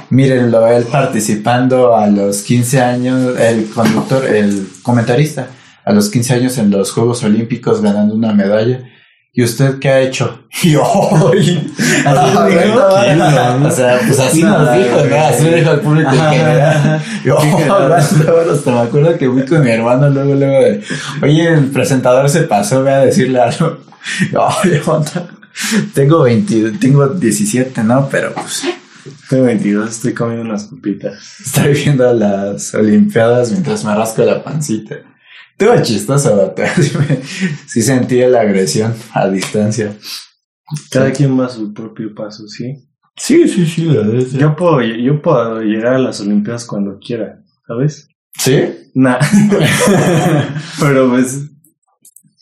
mírenlo, él participando a los 15 años, el conductor, el comentarista, a los 15 años en los Juegos Olímpicos ganando una medalla. ¿y usted qué ha hecho? Y yo, O sea, pues así nos dijo, ¿no? Así dijo el público en general. Yo, hasta me acuerdo que fui con mi hermano luego, luego de, oye, el presentador se pasó, voy a decirle algo. Yo, tengo 20, tengo 17, ¿no? Pero pues... Tengo 22, estoy comiendo unas copitas. Estoy viendo las Olimpiadas mientras me rasco la pancita. Estuvo chistoso, sí sentí la agresión a distancia. Cada quien va a su propio paso, ¿sí? Sí, sí, sí, la verdad. Yo puedo, yo puedo llegar a las Olimpiadas cuando quiera, ¿sabes? ¿Sí? Nah. Pero pues,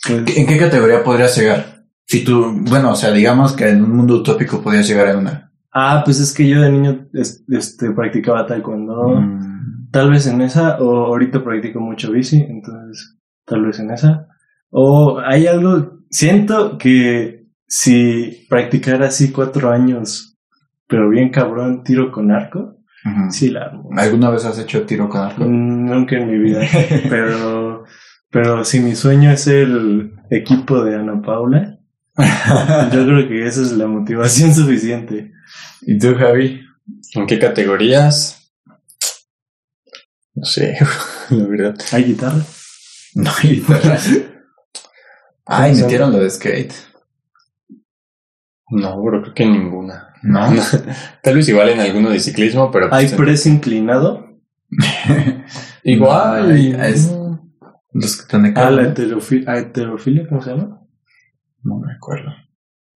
pues, ¿En qué categoría podrías llegar? Si tú, bueno, o sea, digamos que en un mundo utópico podrías llegar a una. Ah, pues es que yo de niño este, practicaba taekwondo. Mm. Tal vez en esa, o ahorita practico mucho bici, entonces tal vez en esa. O hay algo, siento que si practicara así cuatro años, pero bien cabrón, tiro con arco, sí la ¿Alguna vez has hecho tiro con arco? Mm, nunca en mi vida, pero, pero si mi sueño es el equipo de Ana Paula, yo creo que esa es la motivación suficiente. ¿Y tú, Javi? ¿En qué categorías? No sé, la verdad. ¿Hay guitarra? No hay guitarra. Ay, metieron lo de skate. No, pero creo que ninguna. No. Tal vez igual en alguno de ciclismo, pero. ¿Hay pues, press inclinado? igual. es, los que están de Ah, la heterofilia, ¿cómo se llama? No me acuerdo.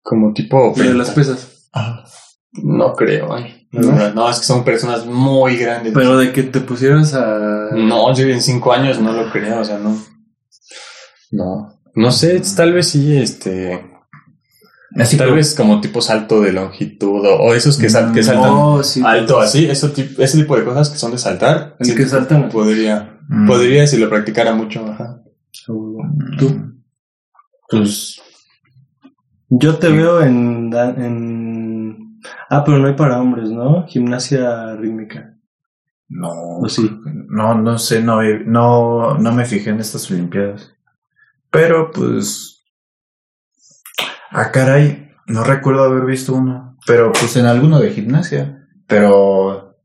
Como tipo. de las pesas. Ajá. No creo, ay. ¿No? es que son personas muy grandes. Pero de que te pusieras a. No, yo en cinco años no lo creo, o sea, no. No. No sé, tal vez sí, este. Así tal vez como tipo salto de longitud o, esos que, sal, que mm, saltan alto así, eso, ese tipo de cosas que son de saltar. El que saltan. Podría, mm. podría si lo practicara mucho. Ajá. ¿Tú? Pues. Yo te veo en, en Ah, pero no hay para hombres, ¿no? Gimnasia rítmica. No. ¿O sí? No, no sé, no, no, no me fijé en estas Olimpiadas. Pero pues. Ah, caray, no recuerdo haber visto uno. Pero pues en alguno de gimnasia. Pero.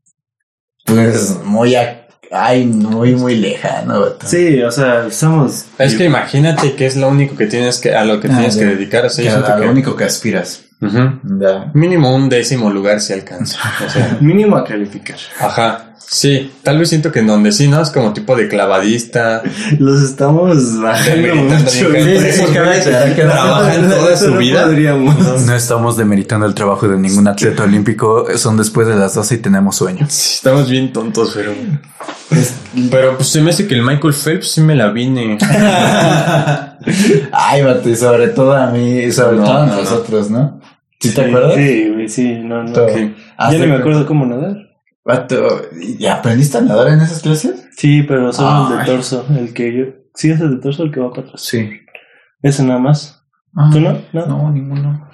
Pues muy Ay, muy, muy lejano. Sí, o sea, somos. Es que imagínate que es lo único que tienes que, a lo que tienes que dedicar. O sea, lo único que aspiras. Mínimo un décimo lugar si alcanza. O sea, mínimo a calificar. Ajá. Sí, tal vez siento que en donde sí, ¿no? Es como tipo de clavadista. Los estamos bajando mucho. trabajan toda su vida. No estamos demeritando el trabajo de ningún atleta olímpico. Son después de las 12 y tenemos sueño. estamos bien tontos, pero... pero pues se me hace que el Michael Phelps sí me la vine. Ay, Mate, sobre todo a mí, sobre todo a nosotros, ¿no? ¿Sí, te acuerdas? Sí, sí, no, no. Yo no me acuerdo cómo nadar. ¿Y aprendiste a nadar en esas clases? Sí, pero solo el de torso, el que yo... ¿Sí es el de torso el que va para atrás? Sí. ¿Ese nada más? Ah, ¿Tú no? no? No, ninguno.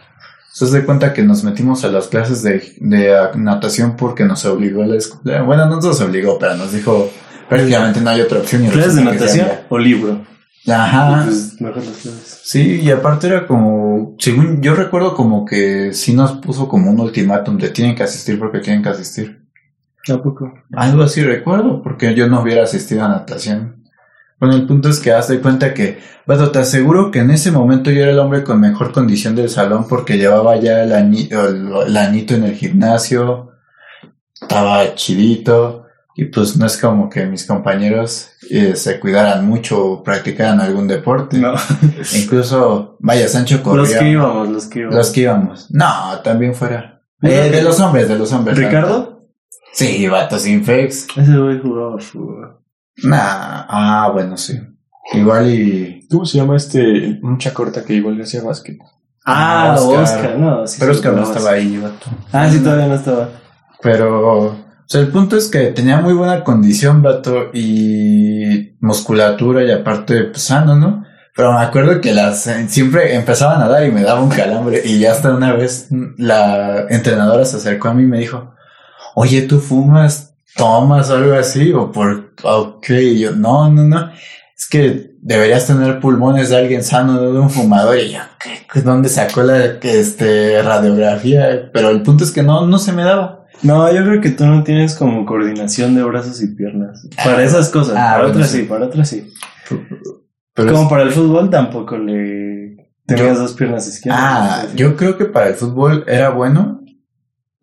Se de cuenta que nos metimos a las clases de, de natación porque nos obligó a la escuela. Bueno, no nos obligó, pero nos dijo prácticamente no hay otra opción. ¿Clases de natación o libro? Ajá. Pues mejor las clases. Sí, y aparte era como, según yo recuerdo como que sí nos puso como un ultimátum de tienen que asistir porque tienen que asistir. Tampoco. Algo así recuerdo, porque yo no hubiera asistido a natación. Bueno, el punto es que haz de cuenta que, bueno, te aseguro que en ese momento yo era el hombre con mejor condición del salón porque llevaba ya el, el, anito en el gimnasio, estaba chidito, y pues no es como que mis compañeros eh, se cuidaran mucho o practicaran algún deporte. No. Incluso, vaya, Sancho corría. Los que íbamos, los que íbamos. Los que íbamos. No, también fuera. Eh, de los hombres, de los hombres. ¿Ricardo? Sí, vato sin fex. Ese güey jugaba fútbol. Nah, ah, bueno, sí. Igual y. ¿Cómo se llama este mucha corta que igual hacía básquet? Ah, Oscar. no, sí. Pero Oscar no estaba ahí, vato. Ah, sí, todavía no estaba. Pero. O sea, el punto es que tenía muy buena condición, vato, y musculatura y aparte, pues sano, ¿no? Pero me acuerdo que las siempre empezaban a dar y me daba un calambre y ya hasta una vez la entrenadora se acercó a mí y me dijo, oye, tú fumas, tomas algo así, o por, ok, yo, no, no, no. es que deberías tener pulmones de alguien sano, no de un fumador. Y yo, ¿qué? ¿Dónde sacó la este, radiografía? Pero el punto es que no, no se me daba. No, yo creo que tú no tienes como coordinación de brazos y piernas. Para ah, esas cosas. Ah, para otras sí. para otras sí. Pero como para el fútbol tampoco le tenías dos piernas izquierdas. Ah, yo creo que para el fútbol era bueno,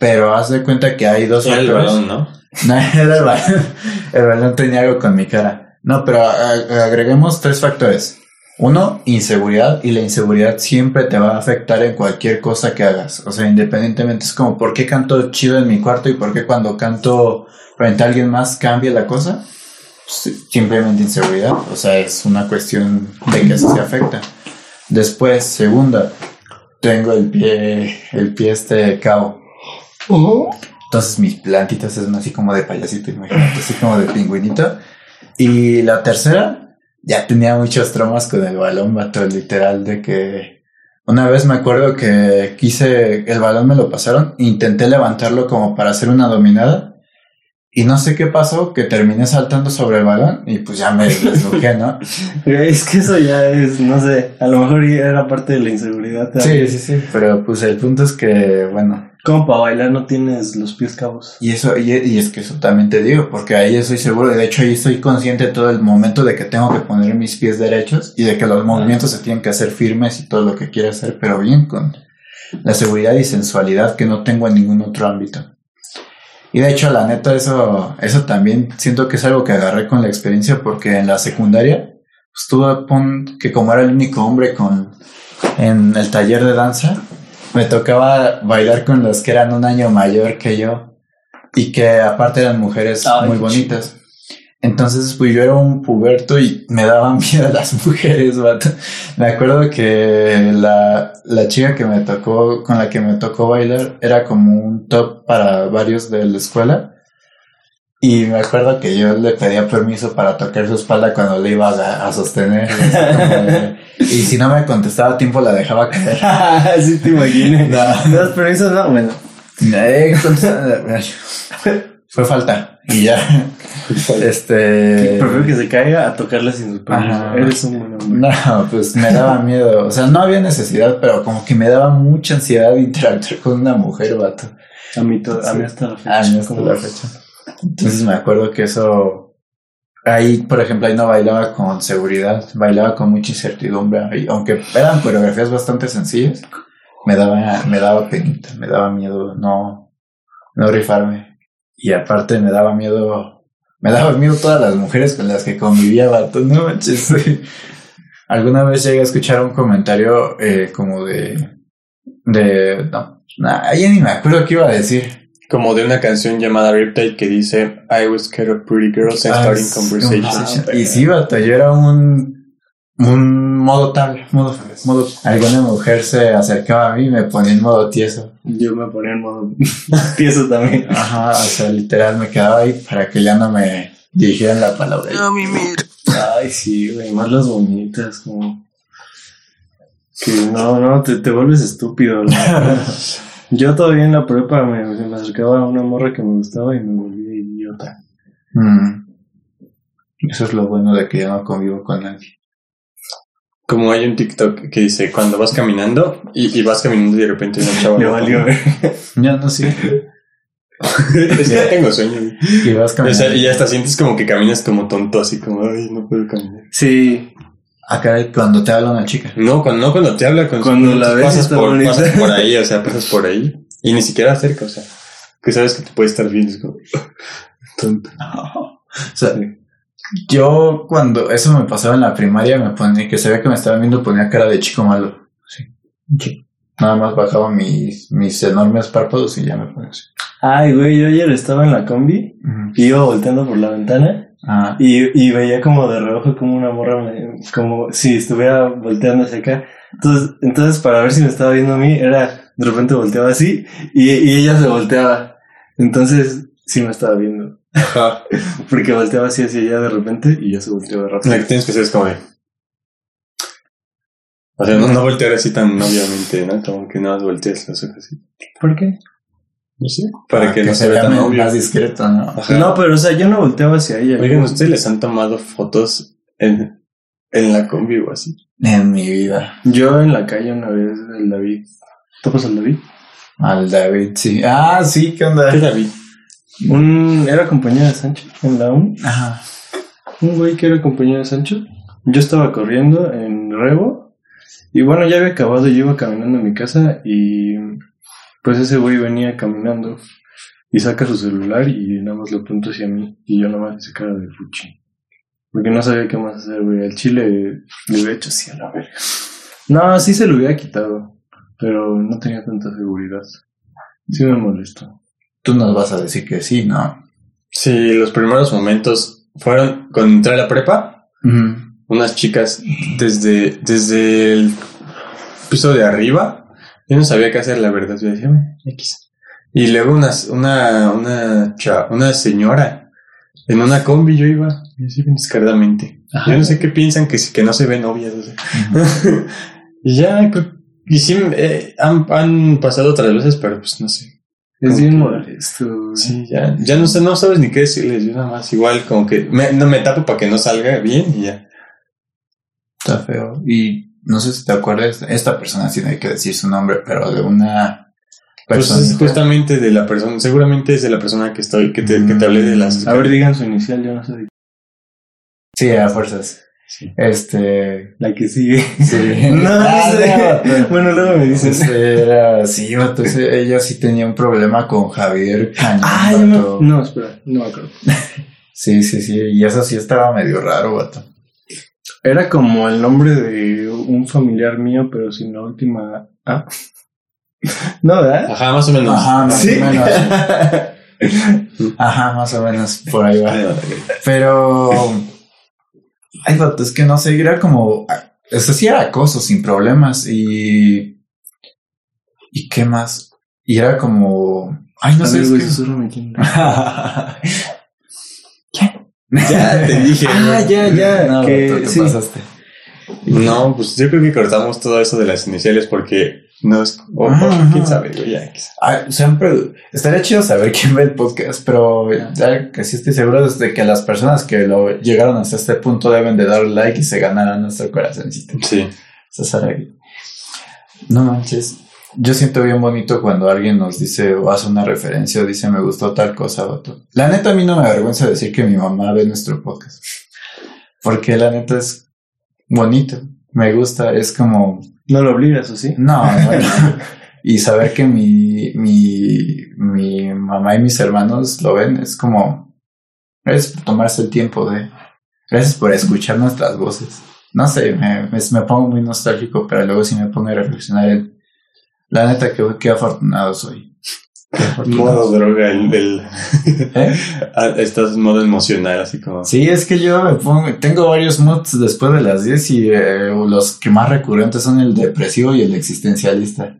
pero haz de cuenta que hay dos era el balón, ¿no? No, era el balón. El balón tenía algo con mi cara. No, pero agreguemos tres factores. Uno, inseguridad, y la inseguridad siempre te va a afectar en cualquier cosa que hagas. O sea, independientemente, es como, ¿por qué canto chido en mi cuarto y por qué cuando canto frente a alguien más cambia la cosa? simplemente inseguridad. O sea, es una cuestión de que eso se afecta. Después, segunda, tengo el pie, el pie este cao. Entonces mis plantitas son así como de payasito, imagínate, así como de pingüinito. Y la tercera, ya tenía muchos traumas con el balón, vato, literal, de que una vez me acuerdo que quise, el balón me lo pasaron, intenté levantarlo como para hacer una dominada y no sé qué pasó, que terminé saltando sobre el balón y pues ya me deslujé, ¿no? es que eso ya es, no sé, a lo mejor era parte de la inseguridad. Sí, sí, sí, pero pues el punto es que, bueno. Como para bailar no tienes los pies cabos. Y eso, y, es que eso también te digo, porque ahí estoy seguro, de hecho ahí estoy consciente todo el momento de que tengo que poner mis pies derechos y de que los movimientos se tienen que hacer firmes y todo lo que quiero hacer, pero bien con la seguridad y sensualidad que no tengo en ningún otro ámbito. Y de hecho, la neta, eso, eso también siento que es algo que agarré con la experiencia porque en la secundaria, pues tuve que como era el único hombre con, en el taller de danza, me tocaba bailar con los que eran un año mayor que yo y que aparte eran mujeres muy bonitas. Entonces, pues yo era un puberto y me daban miedo las mujeres, vato. Me acuerdo que la, la chica que me tocó, con la que me tocó bailar, era como un top para varios de la escuela. Y me acuerdo que yo le pedía permiso para tocar su espalda cuando le iba a, sostener. y si no me contestaba a tiempo, la dejaba caer. Así te imaginé. No. ¿No permiso? No, bueno. Eh, fue falta. Y ya. este. Prefiero que se caiga a tocarla sin su permiso. Eres un buen hombre. No, pues me daba miedo. O sea, no había necesidad, pero como que me daba mucha ansiedad interactuar con una mujer, vato. A mí, todo, a mí hasta la fecha. A mí hasta la fecha. Entonces me acuerdo que eso. Ahí, por ejemplo, ahí no bailaba con seguridad, bailaba con mucha incertidumbre. Ahí, aunque eran coreografías bastante sencillas, me daba, me daba penita, me daba miedo no, no rifarme. Y aparte me daba miedo, me daba miedo todas las mujeres con las que convivía, vato, no manches. Alguna vez llegué a escuchar un comentario eh, como de, de, no, nah, ya ni me acuerdo qué iba a decir. Como de una canción llamada Riptide que dice I was scared of pretty girls and ah, starting conversation. y sí, vato, yo era un un modo tal, modo, modo, alguna mujer se acercaba a mí y me ponía en modo tieso. Yo me ponía en modo tieso también. Ajá, o sea, literal me quedaba ahí para que ya no me dijeran la palabra. No, mi Ay, sí, güey, más las bonitas, como. Que no, no, te, te vuelves estúpido. Yo todavía en la prepa me, me acercaba a una morra que me gustaba y me volvía idiota. Mm. Eso es lo bueno de que ya no convivo con nadie. Como hay un TikTok que dice cuando vas caminando y, vas caminando y de repente una chava. Me valió Ya no sé. es que ya tengo sueño. Y vas caminando. O sea, y hasta sientes como que caminas como tonto, así como, ay, no puedo caminar. Sí. Acá cuando te habla una chica. No, cuando, no cuando te habla, cuando, cuando la ves pasas por, pasas por ahí, o sea, pasas por ahí y ni siquiera cerca, o sea, que sabes que te puede estar viendo, es como tonto. o sea, yo cuando eso me pasaba en la primaria me ponía que sabía que me estaban viendo ponía cara de chico malo. Sí. Nada más bajaba mis, mis enormes párpados y ya me ponía así. Ay, güey, yo ayer estaba en la combi y iba volteando por la ventana ah. y, y veía como de reojo como una morra, como si estuviera volteando hacia acá. Entonces, entonces para ver si me estaba viendo a mí, era de repente volteaba así y, y ella se volteaba. Entonces, sí me estaba viendo. Ajá. Porque volteaba así hacia allá de repente y ya se volteaba rápido. La que tienes que hacer es como. O sea, no, no voltear así tan obviamente, ¿no? Como que nada más volteas los ojos así. ¿Por qué? No sé. Para que, no se vea tan obvio. Más discreto, ¿no? No, pero o sea, yo no volteaba hacia ella. Oigan, ¿ustedes les han tomado fotos en, en la combi o así. En mi vida. Yo en la calle una vez, el David. ¿Topas al David? Al David, sí. Ah, sí, ¿qué onda? ¿Qué David? Un, era compañero de Sancho en la UN. Ajá. Un güey que era compañero de Sancho. Yo estaba corriendo en Rebo. Y bueno, ya había acabado, yo iba caminando a mi casa y pues ese güey venía caminando y saca su celular y nada más lo apunto hacia mí y yo nada más hice cara de fuchi. Porque no sabía qué más hacer, güey. El chile le hubiera hecho así a la verga. No, sí se lo hubiera quitado, pero no tenía tanta seguridad. Sí me molestó. Tú nos vas a decir que sí, ¿no? Sí, los primeros momentos fueron cuando entré a la prepa. Unas chicas desde, desde el piso de arriba. Yo no sabía qué hacer, la verdad. Yo decía, X. Y luego una, una, una, una señora en una combi yo iba, así descaradamente. Yo no sé qué piensan que, que no se ven novias. y ya, y sí, eh, han, han, pasado otras veces, pero pues no sé. Es bien molesto. Sí, ya, ya no, sé, no sabes ni qué decirles. Yo nada más, igual como que me, no me tapo para que no salga bien y ya. Está feo. Y no sé si te acuerdas, esta persona tiene que decir su nombre, pero de una pues es justamente de la persona, seguramente es de la persona que estoy, que te, que te hablé de las. A ver, digan su inicial, yo no sé. Sí, a fuerzas. Este. La que sigue. Sí. no, ah, bueno, luego me dices. Este, era, sí, ella sí tenía un problema con Javier Cañón. Ah, no, no, espera, no me acuerdo. sí, sí, sí. Y eso sí estaba medio raro, vato. Era como el nombre de un familiar mío, pero sin la última. Ah. No, ¿verdad? Ajá, más o menos. Ajá, más o menos. Ajá, más o menos por ahí va. Pero. Ay, es que no sé, era como. Eso sí era acoso sin problemas y. ¿Y qué más? Y era como. Ay, no sé. ¿Qué? Ya te dije. ah, ya, ya. No, que, sí. pasaste. No, pues yo creo que cortamos todo eso de las iniciales porque no es. O, quién sabe, ya. Ah, siempre. Estaría chido saber quién ve el podcast, pero ya que sí estoy seguro de que las personas que lo llegaron hasta este punto deben de dar like y se ganarán nuestro corazoncito. Sí. No manches. Yo siento bien bonito cuando alguien nos dice o hace una referencia o dice me gustó tal cosa o La neta a mí no me avergüenza decir que mi mamá ve nuestro podcast. Porque la neta es bonito. Me gusta, es como no lo obligas, ¿o sí? No, y saber que mi, mi, mi mamá y mis hermanos lo ven es como, es tomarse el tiempo de, gracias por escuchar nuestras voces. No sé, me, me, pongo muy nostálgico, pero luego sí me pongo a reflexionar en, la neta, que qué afortunado soy. Modo droga, el, ¿Eh? Ah, estás en modo emocional, así como. Sí, es que yo me pongo, tengo varios moods después de las 10 y eh, los que más recurrentes son el depresivo y el existencialista.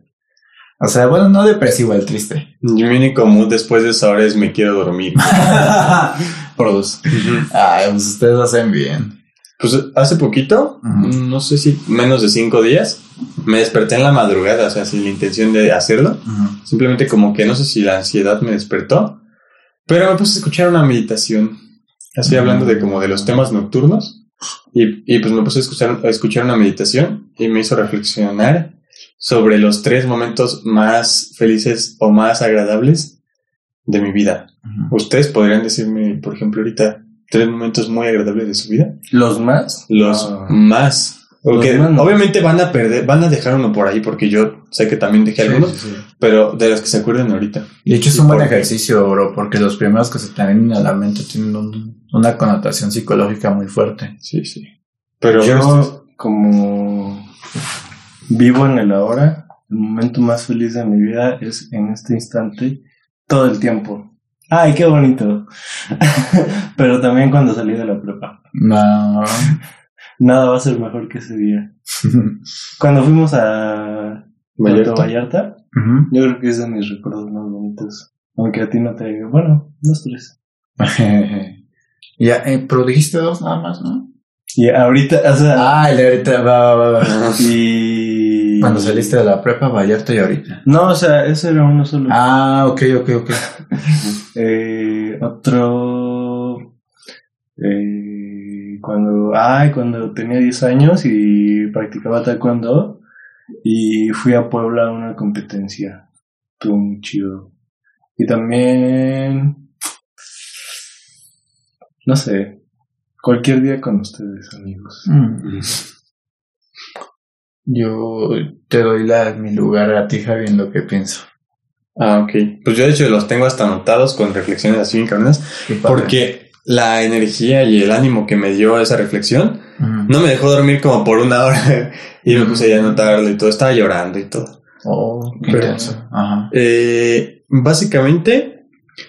O sea, bueno, no depresivo, el triste. Mi único mood después de esa hora es me quiero dormir. Por dos. Ay, pues ustedes hacen bien. Pues hace poquito, no sé si menos de cinco días, me desperté en la madrugada, o sea, sin la intención de hacerlo. Simplemente como que no sé si la ansiedad me despertó, pero me puse a escuchar una meditación, así hablando de como de los temas nocturnos. Y, y pues me puse a escuchar, a escuchar una meditación y me hizo reflexionar sobre los tres momentos más felices o más agradables de mi vida. Ustedes podrían decirme, por ejemplo, ahorita, tres momentos muy agradables de su vida. ¿Los más? Los ah. más. Porque obviamente van a perder, van a dejar uno por ahí, porque yo sé que también dejé algunos, pero de los que se acuerden ahorita. De hecho, es un buen ejercicio, bro, porque los primeros que se te vienen a la mente tienen una connotación psicológica muy fuerte. Sí, sí. Pero yo, como vivo en el ahora, el momento más feliz de mi vida es en este instante, todo el tiempo. Ay, qué bonito. Pero también cuando salí de la prepa. No. Nada va a ser mejor que ese día. cuando fuimos a Vallarta, Vallarta yo creo que es de mis recuerdos más bonitos. Aunque a ti no te... Bueno, dos, tres. ya, eh, pero dijiste dos nada más, ¿no? Y ahorita, o sea... Ah, y ahorita, va, va, va. y cuando saliste de la prepa, Vallarta y ahorita. No, o sea, ese era uno solo. Ah, ok, ok, ok. eh, otro. Eh, cuando. Ay, cuando tenía 10 años y practicaba taekwondo y fui a Puebla a una competencia. Estuvo muy chido. Y también, no sé, cualquier día con ustedes, amigos. Mm. Yo te doy la, mi lugar a ti, Javi, en lo que pienso. Ah, ok. Pues yo de hecho los tengo hasta anotados con reflexiones así bien cabronas. Porque la energía y el ánimo que me dio esa reflexión no me dejó dormir como por una hora y me puse a anotarlo y todo. Estaba llorando y todo. Oh, qué Ajá. Eh, básicamente,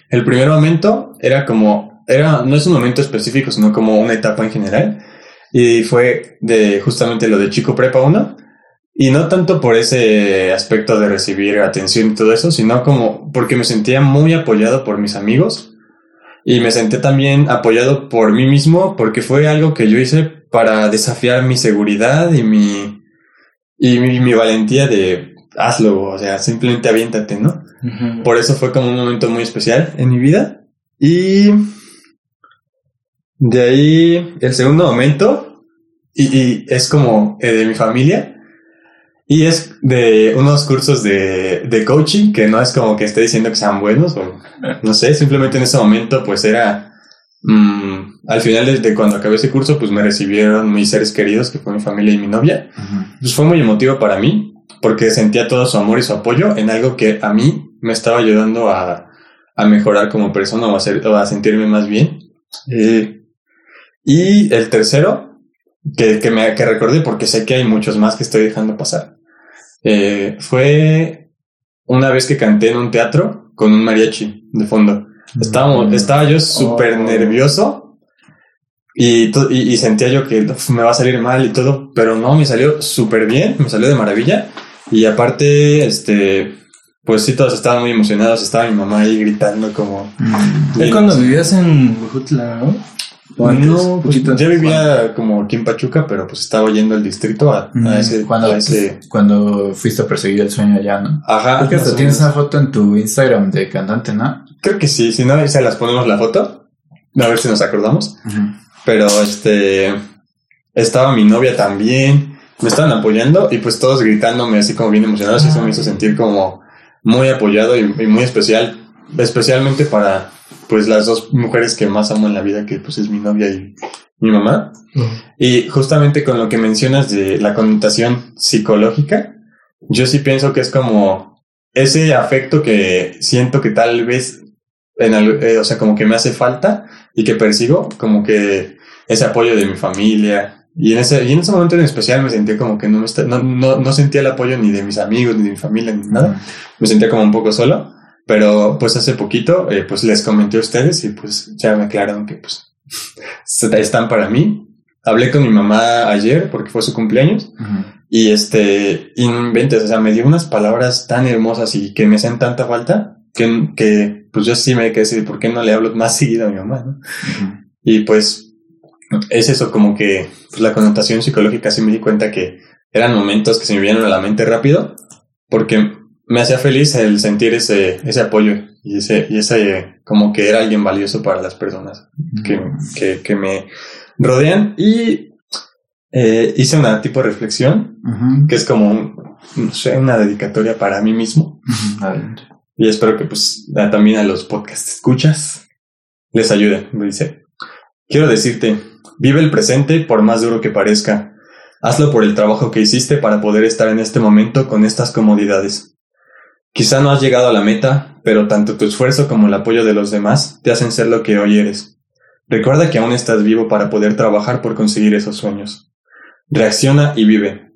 el primer momento era como, era, no es un momento específico, sino como una etapa en general. Y fue de justamente lo de Chico Prepa 1. Y no tanto por ese aspecto de recibir atención y todo eso, sino como porque me sentía muy apoyado por mis amigos y me senté también apoyado por mí mismo porque fue algo que yo hice para desafiar mi seguridad y mi, y mi, valentía de hazlo, o sea, simplemente aviéntate, ¿no? Por eso fue como un momento muy especial en mi vida. Y de ahí el segundo momento, y, y es como eh, de mi familia, y es de unos cursos de, de, coaching que no es como que esté diciendo que sean buenos o no sé, simplemente en ese momento pues era... Mm, al final de, cuando acabé ese curso pues me recibieron mis seres queridos que fue mi familia y mi novia. Pues fue muy emotivo para mí porque sentía todo su amor y su apoyo en algo que a mí me estaba ayudando a, a mejorar como persona o a, ser, o a sentirme más bien. Eh, y el tercero, que, que, me, que recordé porque sé que hay muchos más que estoy dejando pasar. Eh, fue una vez que canté en un teatro con un mariachi de fondo. Estábamos, mm. estaba yo súper oh. nervioso y, y, sentía yo que me va a salir mal y todo, pero no, me salió súper bien, me salió de maravilla. Y aparte, este, pues sí, todos estaban muy emocionados. Estaba mi mamá ahí gritando como... Mm. cuando vivías en Bujutla, ¿no? No, pues ya vivía como aquí en Pachuca, pero pues estaba yendo al distrito a, mm, ese, cuando, ese... Cuando fuiste a perseguir el sueño allá, ¿no? Ajá. Creo que hasta tienes una foto en tu Instagram de cantante, ¿no? Creo que sí, si no, se las ponemos la foto. A ver si nos acordamos. Pero este... Estaba mi novia también. Me estaban apoyando y pues todos gritándome así como bien emocionados y eso me hizo sentir como muy apoyado y muy especial. Especialmente para pues las dos mujeres que más amo en la vida, que pues es mi novia y mi mamá. Y justamente con lo que mencionas de la connotación psicológica, yo sí pienso que es como ese afecto que siento que tal vez, en eh, o sea, como que me hace falta y que persigo, como que ese apoyo de mi familia. Y en ese, y en ese momento en especial me sentía como que no, me no, no, no sentía el apoyo ni de mis amigos, ni de mi familia, ni nada. Me sentía como un poco solo. Pero pues hace poquito, eh, pues les comenté a ustedes y pues ya me aclararon que pues están para mí. Hablé con mi mamá ayer porque fue su cumpleaños y este, inventes, o sea, me dio unas palabras tan hermosas y que me hacen tanta falta que, que pues yo sí me quedé decir, ¿por qué no le hablo más seguido a mi mamá? ¿no? Y pues es eso, como que pues, la connotación psicológica sí me di cuenta que eran momentos que se me vinieron a la mente rápido porque me hacía feliz el sentir ese, ese apoyo y ese, y ese, como que era alguien valioso para las personas que, que, que me rodean. Y eh, hice una tipo de reflexión que es como, no sé, una dedicatoria para mí mismo. Y espero que pues también a los podcast escuchas les ayude. Me dice, quiero decirte, vive el presente por más duro que parezca. Hazlo por el trabajo que hiciste para poder estar en este momento con estas comodidades. Quizá no has llegado a la meta, pero tanto tu esfuerzo como el apoyo de los demás te hacen ser lo que hoy eres. Recuerda que aún estás vivo para poder trabajar por conseguir esos sueños. Reacciona y vive.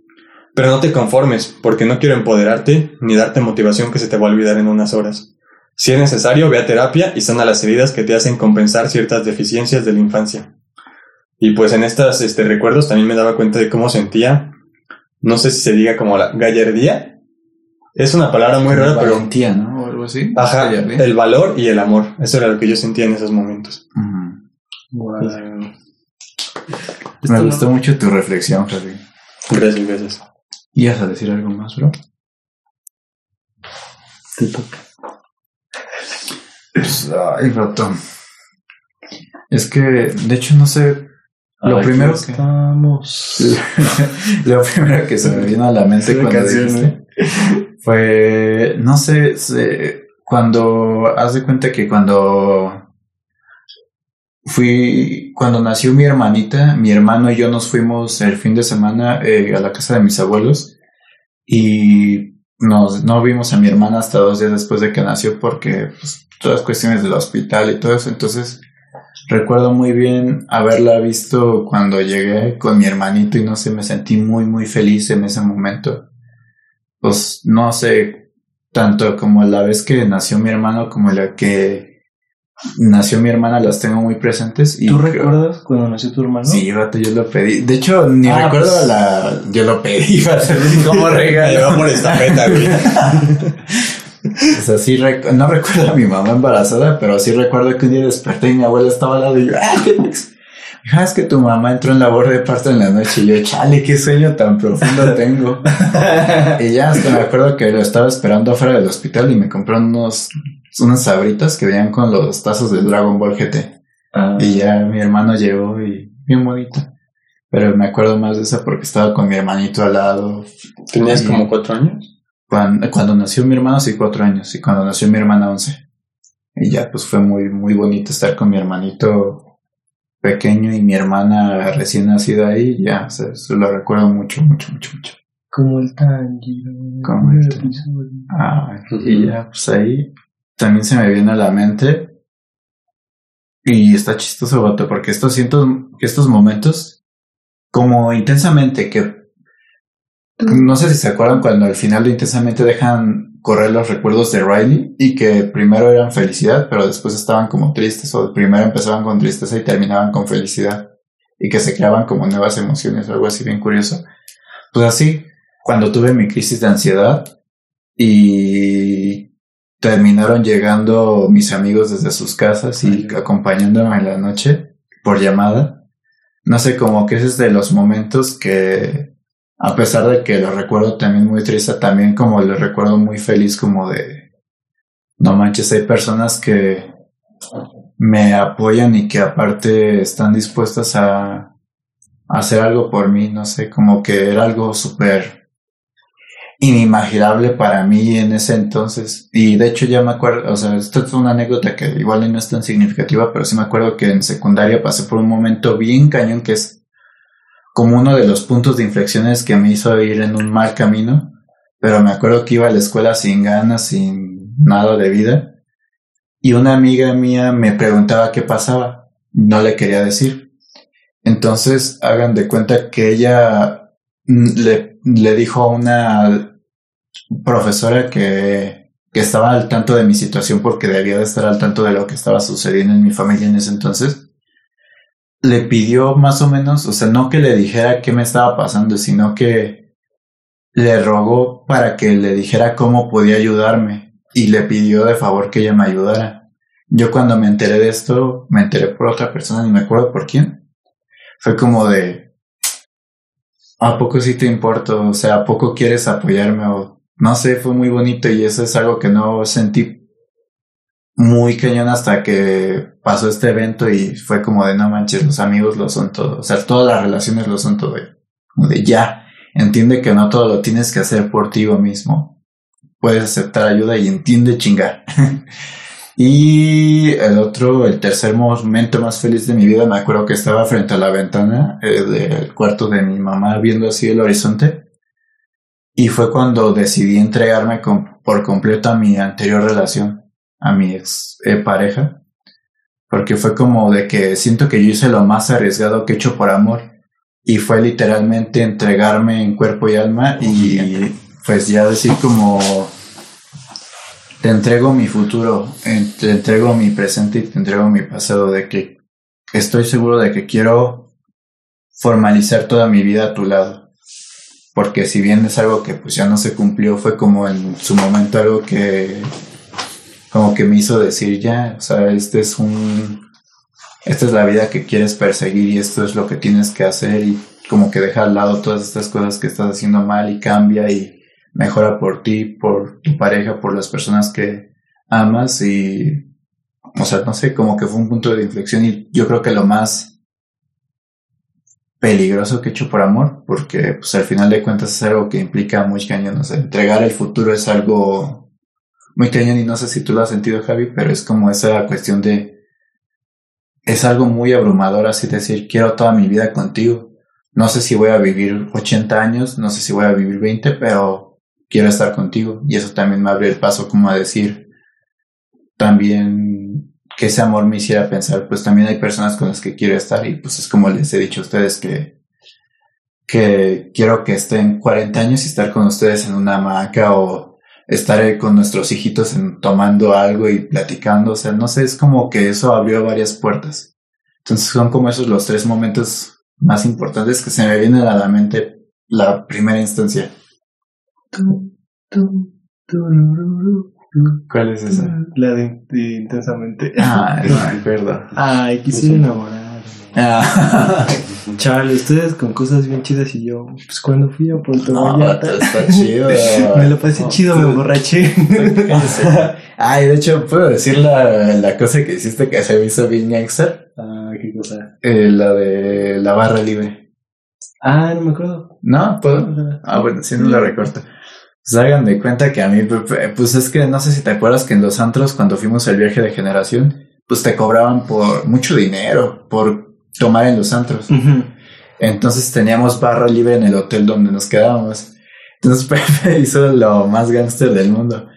Pero no te conformes, porque no quiero empoderarte ni darte motivación que se te va a olvidar en unas horas. Si es necesario, ve a terapia y sana las heridas que te hacen compensar ciertas deficiencias de la infancia. Y pues en estos este, recuerdos también me daba cuenta de cómo sentía, no sé si se diga como la gallardía, es una palabra muy rara, pero. Valentía, ¿no? O algo así. Ajá, el valor y el amor. Eso era lo que yo sentía en esos momentos. Me gustó mucho tu reflexión, Javi. Gracias, gracias. ¿Ibas a decir algo más, bro? Te toca. Pues, ay, ratón. Es que, de hecho, no sé Lo primero que estamos. lo primero que se me vino a la mente cuando dijiste fue, no sé, cuando haz de cuenta que cuando fui cuando nació mi hermanita, mi hermano y yo nos fuimos el fin de semana eh, a la casa de mis abuelos y nos, no vimos a mi hermana hasta dos días después de que nació porque pues, todas cuestiones del hospital y todo eso. Entonces recuerdo muy bien haberla visto cuando llegué con mi hermanito y no sé, me sentí muy muy feliz en ese momento. Pues no sé, tanto como la vez que nació mi hermano como la que nació mi hermana, las tengo muy presentes. Y ¿Tú recuerdas cuando nació tu hermano? Sí, yo lo pedí. De hecho, ni ah, recuerdo pues. la. Yo lo pedí, como regalo. por esta meta, güey. o sea, sí, no recuerdo a mi mamá embarazada, pero sí recuerdo que un día desperté y mi abuela estaba al lado y yo, ¡ah, Ah, es que tu mamá entró en labor de parto en la noche y yo, chale, qué sueño tan profundo tengo. y ya hasta me acuerdo que lo estaba esperando afuera del hospital y me compró unos, unas sabritas que venían con los tazos de Dragon Ball GT. Ah. Y ya mi hermano llegó y bien bonito. Pero me acuerdo más de esa porque estaba con mi hermanito al lado. ¿Tenías como cuatro años? Cuando, cuando nació mi hermano, sí, cuatro años. Y cuando nació mi hermana, once. Y ya, pues fue muy, muy bonito estar con mi hermanito pequeño y mi hermana recién nacida ahí, ya, se lo recuerdo mucho, mucho, mucho, mucho. Como el Tanjiro. Como el Ah, y ya, pues ahí también se me viene a la mente. Y está chistoso, vato, porque estos, siento, estos momentos, como intensamente que no sé si se acuerdan cuando al final de Intensamente dejan correr los recuerdos de Riley y que primero eran felicidad, pero después estaban como tristes o primero empezaban con tristeza y terminaban con felicidad y que se creaban como nuevas emociones o algo así bien curioso. Pues así, cuando tuve mi crisis de ansiedad y terminaron llegando mis amigos desde sus casas y acompañándome en la noche por llamada, no sé, como que ese es de los momentos que a pesar de que lo recuerdo también muy triste, también como lo recuerdo muy feliz, como de, no manches, hay personas que me apoyan y que aparte están dispuestas a, hacer algo por mí, no sé, como que era algo súper inimaginable para mí en ese entonces. Y de hecho ya me acuerdo, o sea, esta es una anécdota que igual no es tan significativa, pero sí me acuerdo que en secundaria pasé por un momento bien cañón que es como uno de los puntos de inflexiones que me hizo ir en un mal camino, pero me acuerdo que iba a la escuela sin ganas, sin nada de vida, y una amiga mía me preguntaba qué pasaba, no le quería decir. Entonces hagan de cuenta que ella le, le dijo a una profesora que, que estaba al tanto de mi situación porque debía de estar al tanto de lo que estaba sucediendo en mi familia en ese entonces le pidió más o menos, o sea, no que le dijera qué me estaba pasando, sino que le rogó para que le dijera cómo podía ayudarme y le pidió de favor que ella me ayudara. Yo cuando me enteré de esto, me enteré por otra persona, ni me acuerdo por quién. Fue como de, ¿a poco sí te importa? O sea, ¿a poco quieres apoyarme? O no sé, fue muy bonito y eso es algo que no sentí muy cañón hasta que pasó este evento y fue como de no manches, los amigos lo son todo. O sea, todas las relaciones lo son todo. Como de ya, entiende que no todo lo tienes que hacer por ti mismo. Puedes aceptar ayuda y entiende chingar. y el otro, el tercer momento más feliz de mi vida, me acuerdo que estaba frente a la ventana eh, del cuarto de mi mamá viendo así el horizonte. Y fue cuando decidí entregarme por completo a mi anterior relación a mi ex eh, pareja, porque fue como de que siento que yo hice lo más arriesgado que he hecho por amor y fue literalmente entregarme en cuerpo y alma y pues ya decir como te entrego mi futuro, te entrego mi presente y te entrego mi pasado, de que estoy seguro de que quiero formalizar toda mi vida a tu lado. Porque si bien es algo que pues ya no se cumplió, fue como en su momento algo que como que me hizo decir ya, o sea, este es un, esta es la vida que quieres perseguir y esto es lo que tienes que hacer y como que deja al lado todas estas cosas que estás haciendo mal y cambia y mejora por ti, por tu pareja, por las personas que amas y, o sea, no sé, como que fue un punto de inflexión y yo creo que lo más peligroso que hecho por amor, porque pues al final de cuentas es algo que implica muy cañón, o sea, entregar el futuro es algo muy cañón y no sé si tú lo has sentido Javi, pero es como esa cuestión de, es algo muy abrumador así decir, quiero toda mi vida contigo, no sé si voy a vivir 80 años, no sé si voy a vivir 20, pero quiero estar contigo. Y eso también me abre el paso como a decir, también que ese amor me hiciera pensar, pues también hay personas con las que quiero estar y pues es como les he dicho a ustedes que, que quiero que estén 40 años y estar con ustedes en una hamaca o estar con nuestros hijitos en, tomando algo y platicando, o sea, no sé, es como que eso abrió varias puertas. Entonces son como esos los tres momentos más importantes que se me vienen a la mente la primera instancia. ¿Cuál es esa? La de, intensamente. Ah, no me acuerdo. Ay, quisiera enamorar. Ah. Chale, ustedes con cosas bien chidas y yo, pues cuando fui a Puerto no, está chido. me lo pasé chido, me emborraché. Ay, de hecho, ¿puedo decir la, la cosa que hiciste que se me hizo bien gangster? Ah, ¿qué cosa? Eh, la de la barra libre. Ah, no me acuerdo. ¿No? ¿Puedo? Ah, bueno, si no la recorto. Pues hagan de cuenta que a mí, pues es que no sé si te acuerdas que en los antros, cuando fuimos al viaje de generación, pues te cobraban por mucho dinero por tomar en los antros. Entonces teníamos barra libre en el hotel donde nos quedábamos. Entonces Pepe hizo lo más gángster del mundo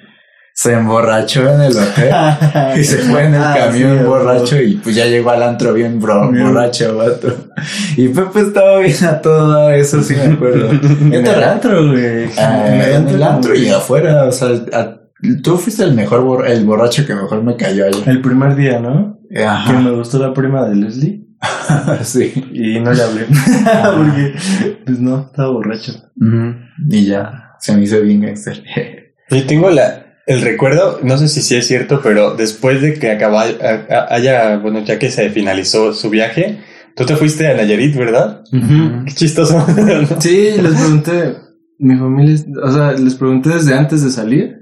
se emborrachó en el hotel y se fue en el ah, camión borracho y pues ya llegó al antro bien bro, borracho, vato. Y Pepe estaba bien a todo eso, sí me acuerdo. en el antro, güey. Ah, en el antro y afuera, o sea, tú fuiste el mejor, el borracho que mejor me cayó allá. El primer día, ¿no? Ajá. Que me gustó la prima de Leslie. sí. Y no le hablé. Porque, pues no, estaba borracho. Y ya, se me hizo bien gangster. Yo tengo la, el recuerdo, no sé si sí es cierto, pero después de que acaba, haya, bueno, ya que se finalizó su viaje, tú te fuiste a Nayarit, ¿verdad? Qué chistoso. sí, les pregunté, mi familia, o sea, les pregunté desde antes de salir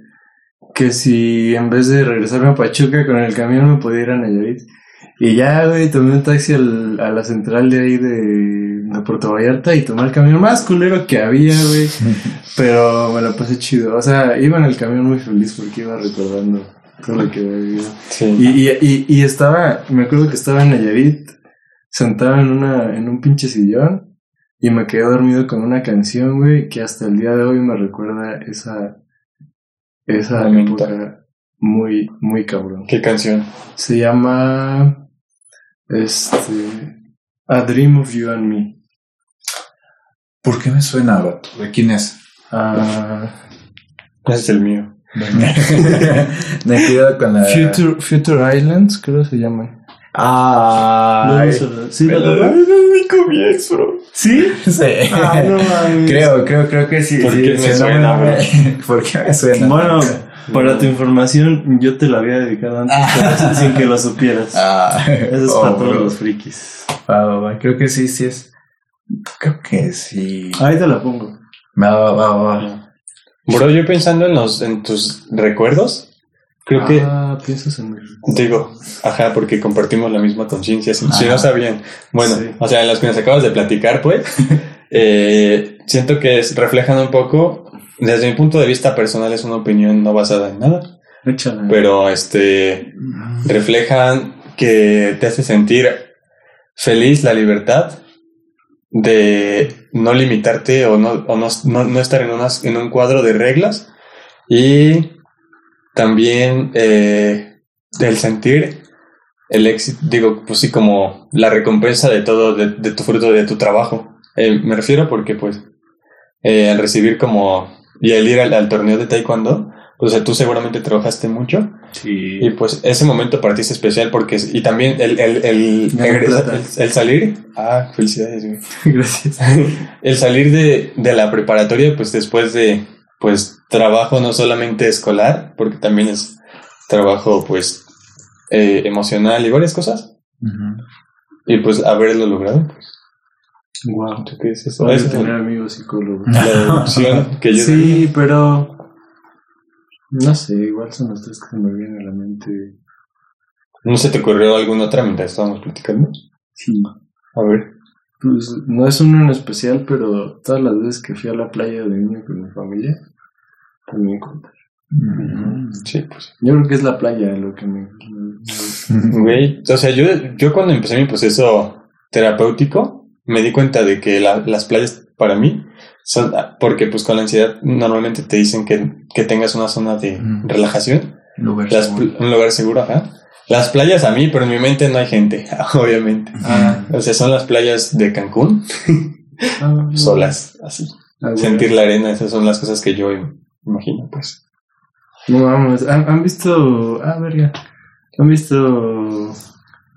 que si en vez de regresarme a Pachuca con el camión me podía ir a Nayarit. Y ya, güey, tomé un taxi a la central de ahí de, Puerto Vallarta y tomé el camión más culero que había, güey. Pero me lo pasé chido. O sea, iba en el camión muy feliz porque iba recordando todo lo que había vivido. Y, y, y, estaba, me acuerdo que estaba en Nayarit, sentado en, una, en un pinche sillón y me quedé dormido con una canción, güey, que hasta el día de hoy me recuerda esa, esa época muy, muy cabrón. ¿Qué canción? Se llama este. A Dream of You and Me. ¿Por qué me suena, ¿De quién es? Ah. es el mío. me quedo con la. Future, Future Islands, creo que se llama. Ah. ¿Sí la Es mi comienzo, bro. ¿Sí? Sí. Ah, no mames. Creo, creo, creo que sí. ¿Por sí, qué me suena, bro? ¿Por qué me suena? Bueno. Para tu información, yo te la había dedicado antes ah. sin que lo supieras. Ah, Eso es para todos los frikis. Creo que sí, sí es. Creo que sí. Ahí te la pongo. Va, va, va, va. Bro, yo pensando en los, en tus recuerdos, creo que. Ah, piensas en mí. Digo, ajá, porque compartimos la misma conciencia. Si, no sabían. Bueno, o sea, en los que nos acabas de platicar, pues, eh, siento que es, reflejan un poco desde mi punto de vista personal es una opinión no basada en nada. Pero este reflejan que te hace sentir feliz la libertad de no limitarte o no, o no, no, estar en, unas, en un cuadro de reglas y también eh, el sentir el éxito, digo, pues sí, como la recompensa de todo, de, tu fruto, de tu trabajo. Eh, me refiero porque pues eh, al recibir como y el ir al, torneo de taekwondo, pues tú seguramente trabajaste mucho. Sí. Y pues ese momento para ti es especial porque... Y también el, el, el, el, salir... Ah, felicidades. Gracias. el salir de, de la preparatoria, pues después de pues trabajo no solamente escolar, porque también es trabajo pues eh, emocional y varias cosas. Y pues haberlo logrado, pues Wow. ¿Tú qué dices? Voy a tener amigos psicólogos. La que yo Sí, pero. No sé, igual son los tres que se me vienen a la mente. ¿No se te ocurrió alguna otra mientras estábamos platicando? Sí. A ver. Pues no es uno en especial, pero todas las veces que fui a la playa de niño con mi familia, también contar. Sí, pues. Yo creo que es la playa lo que me. Güey, o sea, yo, yo cuando empecé mi proceso terapéutico, me di cuenta de que las playas para mí son. Porque, pues, con la ansiedad, normalmente te dicen que, que tengas una zona de relajación. Lugar un lugar seguro, ajá. Las playas a mí, pero en mi mente no hay gente, obviamente. Ah. O sea, son las playas de Cancún, ah, solas, así. Ah, Sentir la arena, esas son las cosas que yo imagino, pues. No vamos, ¿han, visto, ah, verga, han visto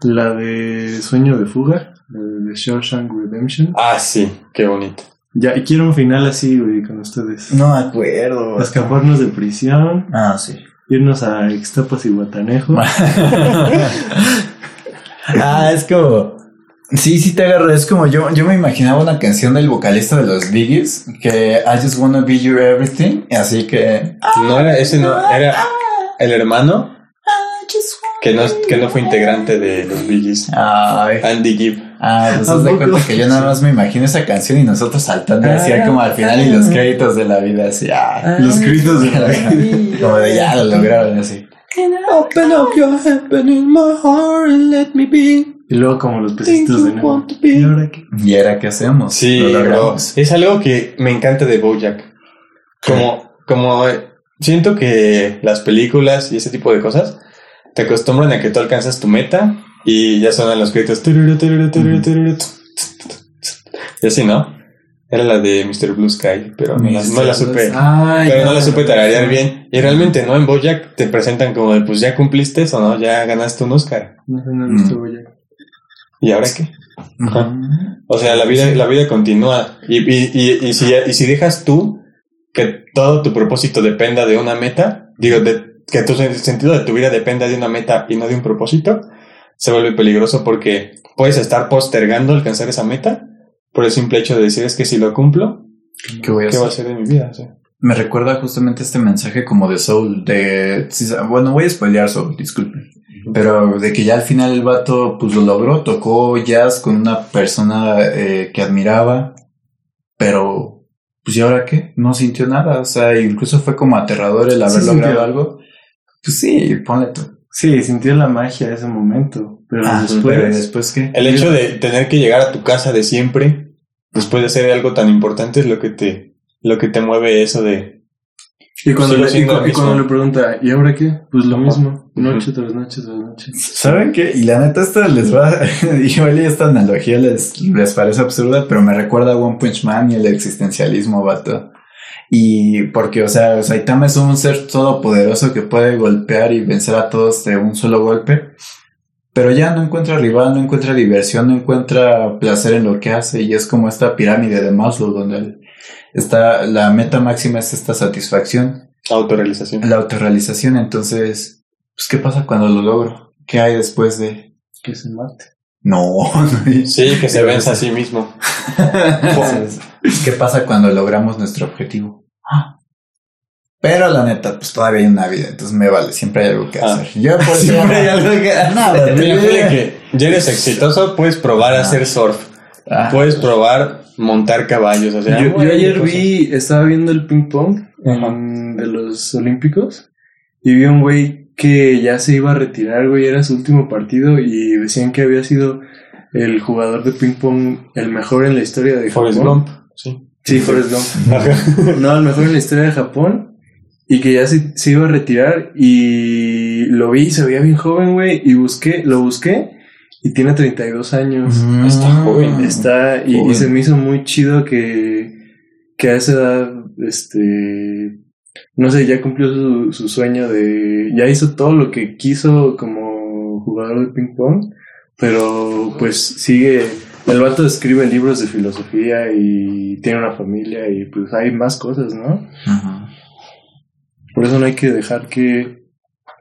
la de Sueño de Fuga, de Shawshank Redemption? Ah, sí, qué bonito. Ya, y quiero un final así, güey, con ustedes. No me acuerdo. Escaparnos de prisión. Ah, sí irnos a Ixtapas y Guatanejo. ah, es como. Sí, sí te agarro. Es como yo, yo me imaginaba una canción del vocalista de los Biggies que I just wanna be your everything. Así que. No era ese, no. Era el hermano que no, que no fue integrante de los Biggies. Andy Gibb. Ah, pues haz de cuenta que yo nada más me imagino esa canción y nosotros saltando así como al final y los créditos de la vida así. Ah, los créditos de la vida. como de ya lo lograron así. Open up your heaven in my heart and let me be. Y luego como los pesitos de nuevo. ¿Y ahora qué? ¿Y ahora qué hacemos? Sí, es algo que me encanta de Bojack. Como, como siento que las películas y ese tipo de cosas te acostumbran a que tú alcanzas tu meta y ya suenan los créditos. Y así, ¿no? Era la de Mr. Blue Sky, pero no la, no la supe. pero no la supe tararear bien. Y realmente, ¿no? En Bojack te presentan como de, pues ya cumpliste eso, ¿no? Ya ganaste un Oscar. No, no, no, ¿Y ahora qué? O sea, la vida, la vida continúa. Y, y, y, y, si, y si dejas tú que todo tu propósito dependa de una meta, digo, de, que tu sentido de tu vida dependa de una meta y no de un propósito, se vuelve peligroso porque puedes estar postergando alcanzar esa meta por el simple hecho de decir es que si lo cumplo, ¿qué voy a, hacer? de mi vida? Me recuerda justamente este mensaje como de Soul, de... Bueno, voy a spoilear Soul, disculpen. Pero de que ya al final el vato pues lo logró, tocó jazz con una persona eh, que admiraba, pero pues ¿y ahora qué? No sintió nada, o sea, incluso fue como aterrador el haber logrado algo. Pues sí, ponle tú. Sí, sintió la magia de ese momento. Pero ah, después, después qué? El hecho de tener que llegar a tu casa de siempre, después de hacer algo tan importante, es lo que te, lo que te mueve eso de. Y cuando, le, y, cuando le pregunta, ¿y ahora qué? Pues lo mismo, noche tras noche tras noche. ¿Saben qué? Y la neta, esto les va. igual esta analogía les, les parece absurda, pero me recuerda a One Punch Man y el existencialismo, vato. Y porque, o sea, Saitama es un ser todopoderoso que puede golpear y vencer a todos de un solo golpe. Pero ya no encuentra rival, no encuentra diversión, no encuentra placer en lo que hace. Y es como esta pirámide de Maslow, donde está, la meta máxima es esta satisfacción. Autorrealización. La autorrealización. Entonces, pues, ¿qué pasa cuando lo logro? ¿Qué hay después de que se mate? No, Sí, que se vence a sí mismo. ¿Qué pasa cuando logramos nuestro objetivo? Pero la neta, pues todavía hay una vida, entonces me vale, siempre hay algo que ah. hacer. Yo por siempre hay algo que Nada, que ya eres exitoso, puedes probar a hacer surf. Ah. Puedes probar montar caballos. O sea, yo, ayer vi, estaba viendo el ping pong de los Olímpicos y vi un güey que ya se iba a retirar, güey, era su último partido y decían que había sido el jugador de ping pong el mejor en la historia de Forrest Gump, sí. Sí, Forrest Gump. no, el mejor en la historia de Japón y que ya se, iba a retirar y lo vi, se veía bien joven, güey, y busqué, lo busqué y tiene 32 años. Mm. está joven. Está, y, y, se me hizo muy chido que, que a esa edad, este, no sé, ya cumplió su, su sueño de, ya hizo todo lo que quiso como jugador de ping pong, pero pues sigue, el vato escribe libros de filosofía y tiene una familia y pues hay más cosas, ¿no? Por eso no hay que dejar que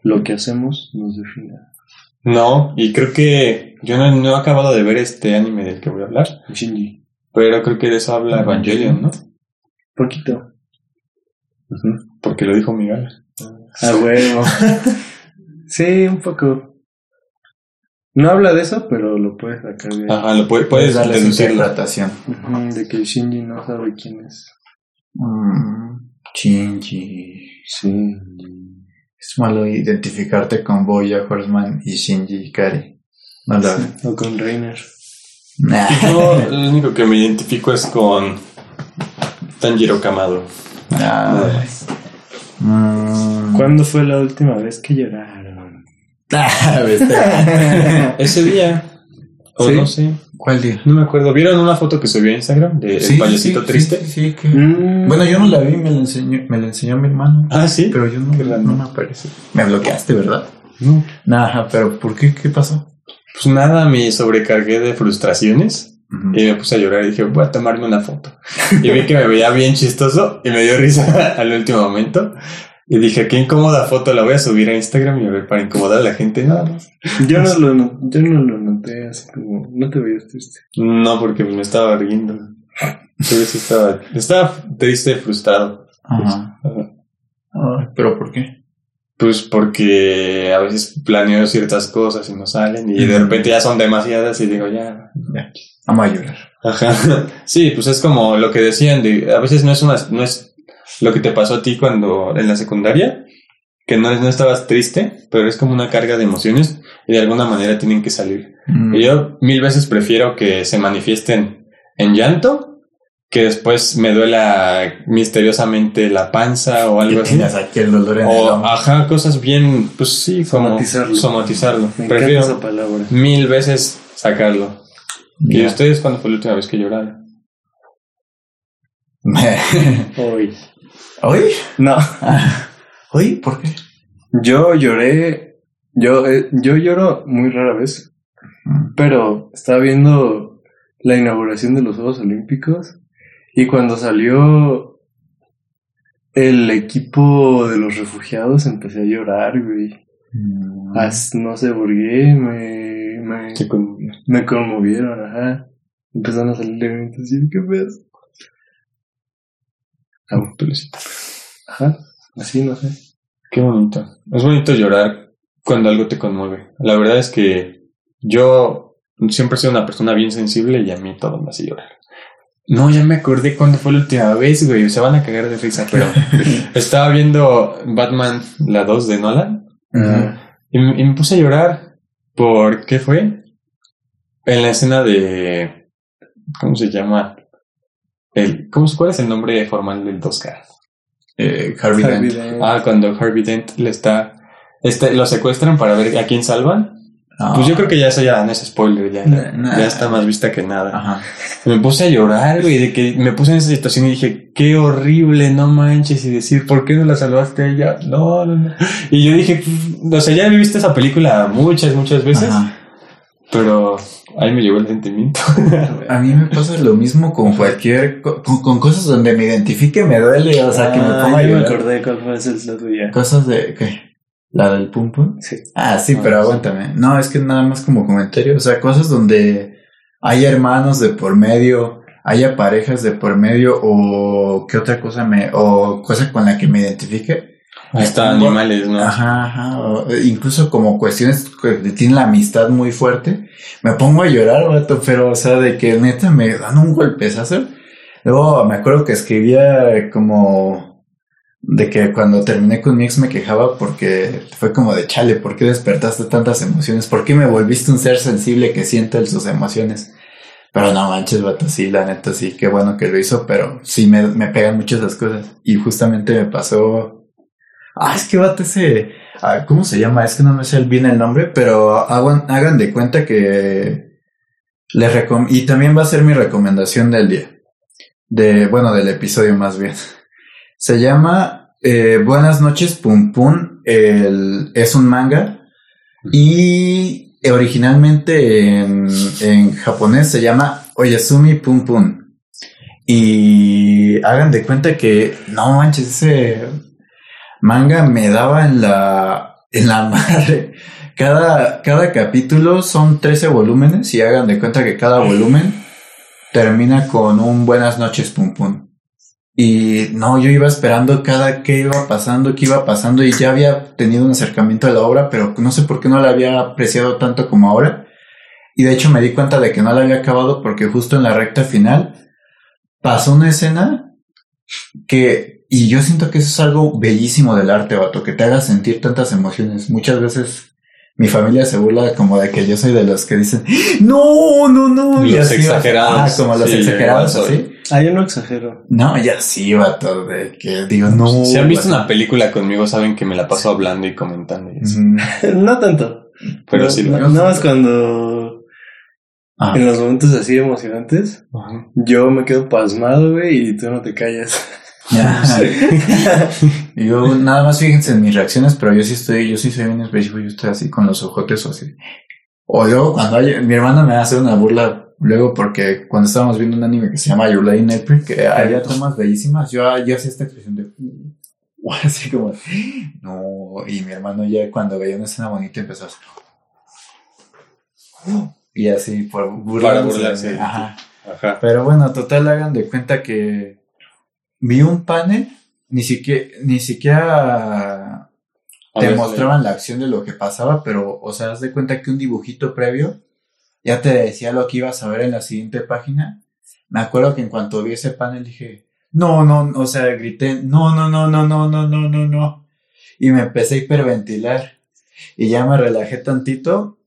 lo que hacemos nos defina. No, y creo que yo no, no, he acabado de ver este anime del que voy a hablar. Shinji. Pero creo que de eso habla Evangelion, ¿no? Poquito. Porque lo dijo Miguel. Ah, sí, un poco. No habla de eso, pero lo puedes sacar de Ajá, lo puedes, puedes darle interpretación. de que Shinji no sabe quién es. Mm, Shinji. Shinji. Es malo identificarte con Boya Horseman y Shinji Ikari. No lo O con Reiner. Nah. Yo lo único que me identifico es con Tanjiro Kamado. Nah. Mm. ¿Cuándo fue la última vez que lloraron? Ah. Ese día. O ¿Sí? no sé. ¿Cuál día? No me acuerdo. ¿Vieron una foto que subió a Instagram de el payasito sí, triste? Sí, sí, que- Mm. Bueno, yo no la vi, me la enseñó, me la enseñó mi hermano. Ah, sí. Pero yo no, me aparece. Me bloqueaste, ¿verdad? No. Ajá, pero ¿por qué? ¿Qué pasó? Pues nada, me sobrecargué de frustraciones y me puse a llorar y dije, voy a tomarme una foto. Y vi que me veía bien chistoso y me dio risa al último momento. Y dije, qué incómoda foto, la voy a subir a Instagram y a ver para incomodar a la gente nada más. Yo no lo, no- yo no lo noté así como, no te veías triste. No, porque me estaba riendo. Sí estaba, estaba triste, frustrado. Ajá. Ajá. Ay, ¿Pero por qué? Pues porque a veces planeo ciertas cosas y no salen y de repente ya son demasiadas y digo, ya, Ya. Vamos a llorar. Ajá. Sí, pues es como lo que decían de, a veces no es una, no es lo que te pasó a ti cuando en la secundaria, que no, no estabas triste, pero es como una carga de emociones y de alguna manera tienen que salir. Mm. Y yo mil veces prefiero que se manifiesten en llanto que después me duela misteriosamente la panza o algo Que así. aquí el dolor en el O, hombro. ajá, cosas bien, pues sí, como Somatizarlo. somatizarlo. Me Prefiero esa palabra. mil veces sacarlo. ¿Y ustedes cuándo fue la última vez que lloraron? Hoy. ¿Hoy? No. ¿Hoy? ¿Por qué? Yo lloré, yo, eh, yo lloro muy rara vez, pero estaba viendo la inauguración de los Juegos Olímpicos y cuando salió el equipo de los refugiados empecé a llorar, güey. Mm. As- no sé por qué, me, me, Sí, con- me conmovieron, ajá. Empezaron a salir y yo, ¿qué ves? Pelucita. Ajá, así, no sé. Qué bonito. Es bonito llorar cuando algo te conmueve. La verdad es que yo siempre he sido una persona bien sensible y a mí todo me hace llorar. No, ya me acordé cuándo fue la última vez, güey. Se van a cagar de risa, pero estaba viendo Batman, la 2 de Nolan, Ajá. y, me- y me puse a llorar. ¿Por qué fue? En la escena de. ¿Cómo se llama? El, ¿cómo, ¿Cuál es el nombre formal del 2K? Eh, Harvey Harvey Dent. Dent. Ah, cuando Harvey Dent le está. Este, lo secuestran para ver a quién salvan. Ah. Pues yo creo que ya eso ya no es spoiler, ya, Nah, nah. ya está más vista que nada. Ajá. Me puse a llorar, güey, de que me puse en esa situación y dije, qué horrible, no manches, y decir, ¿por qué no la salvaste a ella? No, no, no. Y yo dije, "Pff, o sea, ya he visto esa película muchas, muchas veces, Ajá. Pero ahí me llegó el sentimiento. A mí me pasa lo mismo con cualquier, co- con, con cosas donde me identifique, me duele, o sea, que me Ah, ponga ya me acordé cuál fue la tuya. Cosas de, ¿qué? ¿La del pum pum? Sí. Ah, sí, Ah, pero sí. aguántame. No, es que nada más como comentario, o sea, cosas donde hay hermanos de por medio, haya parejas de por medio, o qué otra cosa me, o cosa con la que me identifique. Hasta animales, ¿no? Ajá, ajá. o, eh, incluso como cuestiones que tienen la amistad muy fuerte. Me pongo a llorar, vato, pero, o sea, de que neta me dan un golpezazo. Luego me acuerdo que escribía como de que cuando terminé con mi ex me quejaba porque fue como de chale, ¿por qué despertaste tantas emociones? ¿Por qué me volviste un ser sensible que siente sus emociones? Pero no manches, vato, sí, la neta, sí, qué bueno que lo hizo, pero sí me, me pegan muchas las cosas. Y justamente me pasó Ah, es que vato ese. ah, ¿Cómo se llama? Es que no me sé bien el nombre, pero hagan, hagan de cuenta que. Les recom y también va a ser mi recomendación del día. De, bueno, del episodio más bien. Se llama eh, Buenas noches, Pum Pum. El, es un manga. Y originalmente en, en japonés se llama Oyasumi Pum Pum. Y hagan de cuenta que, no manches, ese manga me daba en la, en la madre. Cada, cada capítulo son 13 volúmenes y hagan de cuenta que cada volumen termina con un buenas noches, pum pum. Y no, yo iba esperando cada que iba pasando, que iba pasando y ya había tenido un acercamiento a la obra, pero no sé por qué no la había apreciado tanto como ahora. Y de hecho me di cuenta de que no la había acabado porque justo en la recta final pasó una escena que, y yo siento que eso es algo bellísimo del arte, vato, que te haga sentir tantas emociones. Muchas veces mi familia se burla como de que yo soy de los que dicen, no, no, no. Los exagerados. Ah, como los exagerados, así. Ah, yo no exagero. No, ya sí, vato, de que digo, no. Si han visto una película conmigo, saben que me la paso hablando y comentando. no tanto. Pero sí. No, nada más cuando... Ah. En los momentos así emocionantes, yo me quedo pasmado, güey, y tú no te callas. Ya. yo nada más fíjense en mis reacciones, pero yo sí estoy, yo sí soy un específico, yo estoy así con los ojotes o así. O luego cuando hay, mi hermana me hace una burla luego porque cuando estábamos viendo un anime que se llama Your Lady April, que había tomas bellísimas, yo, yo hacía esta expresión de así como no, y mi hermano ya cuando veía una escena bonita empezó a hacer y así por burlarse. Ajá. Ajá. Pero bueno, total hagan de cuenta que vi un panel, ni siquiera, ni siquiera te mostraban la acción de lo que pasaba, pero, o sea, haz de cuenta que un dibujito previo ya te decía lo que ibas a ver en la siguiente página. Me acuerdo que en cuanto vi ese panel dije, no, no, o sea, grité, no, no, no, no, no, no, no, no, no. Y me empecé a hiperventilar. Y ya me relajé tantito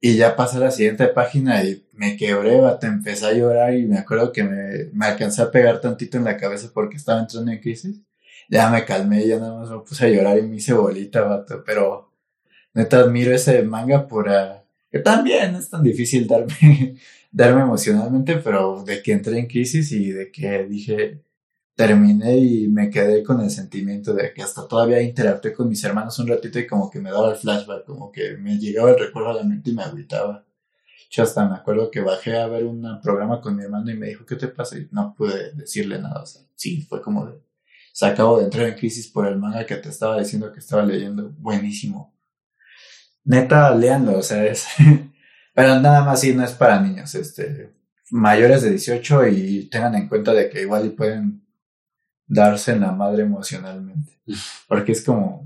y ya pasé a la siguiente página y me quebré, te empecé a llorar y me acuerdo que me, me alcancé a pegar tantito en la cabeza porque estaba entrando en crisis. Ya me calmé, ya nada más me puse a llorar y me hice bolita, vato. Pero neta admiro ese manga por... Uh, que también es tan difícil darme, darme emocionalmente, pero de que entré en crisis y de que dije, terminé y me quedé con el sentimiento de que hasta todavía interactué con mis hermanos un ratito y como que me daba el flashback, como que me llegaba el recuerdo a la mente y me agüitaba. Yo hasta me acuerdo que bajé a ver un programa con mi hermano y me dijo, ¿qué te pasa? Y no pude decirle nada. O sea, sí, fue como de, se acabo de entrar en crisis por el manga que te estaba diciendo que estaba leyendo. Buenísimo. Neta, leanlo, o sea, es... Pero nada más sí, no es para niños, este, mayores de 18 y tengan en cuenta de que igual y pueden darse en la madre emocionalmente. Porque es como...